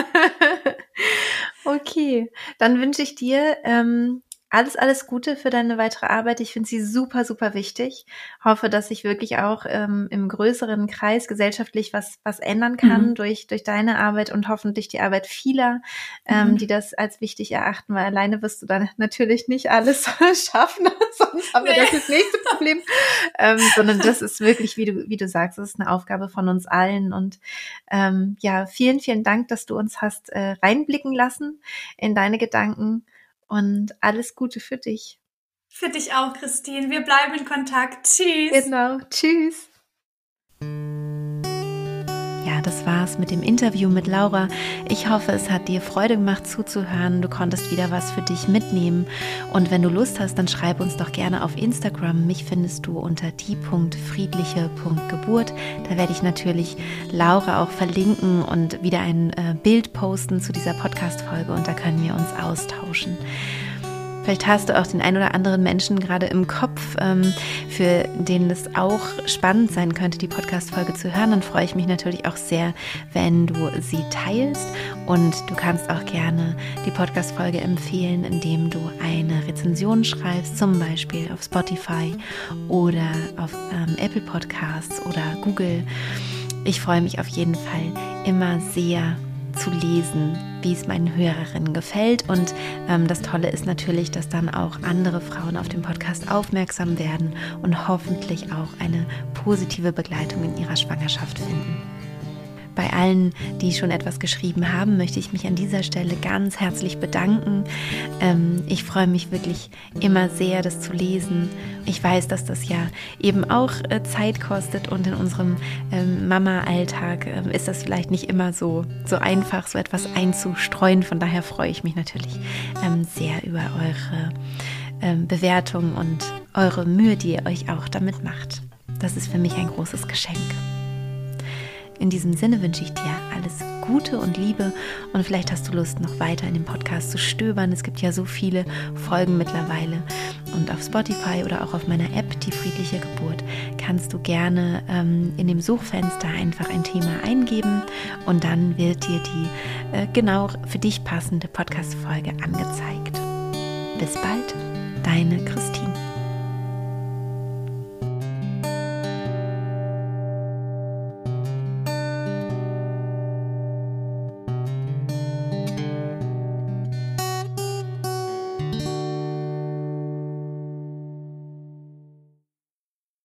Speaker 1: okay, dann wünsche ich dir ähm, alles, alles Gute für deine weitere Arbeit. Ich finde sie super, super wichtig. Hoffe, dass sich wirklich auch ähm, im größeren Kreis gesellschaftlich was, was ändern kann mhm. durch, durch deine Arbeit und hoffentlich die Arbeit vieler, ähm, mhm. die das als wichtig erachten, weil alleine wirst du dann natürlich nicht alles schaffen, sonst haben wir nee. das, das nächste Problem, ähm, sondern das ist wirklich, wie du, wie du sagst, das ist eine Aufgabe von uns allen und ähm, ja, vielen, vielen Dank, dass du uns hast äh, reinblicken lassen in deine Gedanken und alles Gute für dich.
Speaker 2: Für dich auch, Christine. Wir bleiben in Kontakt. Tschüss.
Speaker 1: Genau. Tschüss. Das war's mit dem Interview mit Laura. Ich hoffe, es hat dir Freude gemacht zuzuhören. Du konntest wieder was für dich mitnehmen. Und wenn du Lust hast, dann schreib uns doch gerne auf Instagram. Mich findest du unter die.friedliche.geburt. Da werde ich natürlich Laura auch verlinken und wieder ein äh, Bild posten zu dieser Podcast-Folge und da können wir uns austauschen. Vielleicht hast du auch den ein oder anderen Menschen gerade im Kopf, ähm, für den es auch spannend sein könnte, die Podcast-Folge zu hören. Dann freue ich mich natürlich auch sehr, wenn du sie teilst. Und du kannst auch gerne die Podcast-Folge empfehlen, indem du eine Rezension schreibst, zum Beispiel auf Spotify oder auf ähm, Apple Podcasts oder Google. Ich freue mich auf jeden Fall immer sehr zu lesen, wie es meinen Hörerinnen gefällt. Und ähm, das Tolle ist natürlich, dass dann auch andere Frauen auf den Podcast aufmerksam werden und hoffentlich auch eine positive Begleitung in ihrer Schwangerschaft finden. Bei allen, die schon etwas geschrieben haben, möchte ich mich an dieser Stelle ganz herzlich bedanken. Ähm, ich freue mich wirklich immer sehr, das zu lesen. Ich weiß, dass das ja eben auch äh, Zeit kostet und in unserem ähm, Mama-Alltag ähm, ist das vielleicht nicht immer so, so einfach, so etwas einzustreuen. Von daher freue ich mich natürlich sehr über eure Bewertung und eure Mühe, die ihr euch auch damit macht. Das ist für mich ein großes Geschenk. In diesem Sinne wünsche ich dir alles Gute und Liebe und vielleicht hast du Lust, noch weiter in dem Podcast zu stöbern. Es gibt ja so viele Folgen mittlerweile und auf Spotify oder auch auf meiner App, die friedliche Geburt, kannst du gerne ähm, in dem Suchfenster einfach ein Thema eingeben und dann wird dir die äh, genau für dich passende Podcast-Folge angezeigt. Bis bald, deine Christine.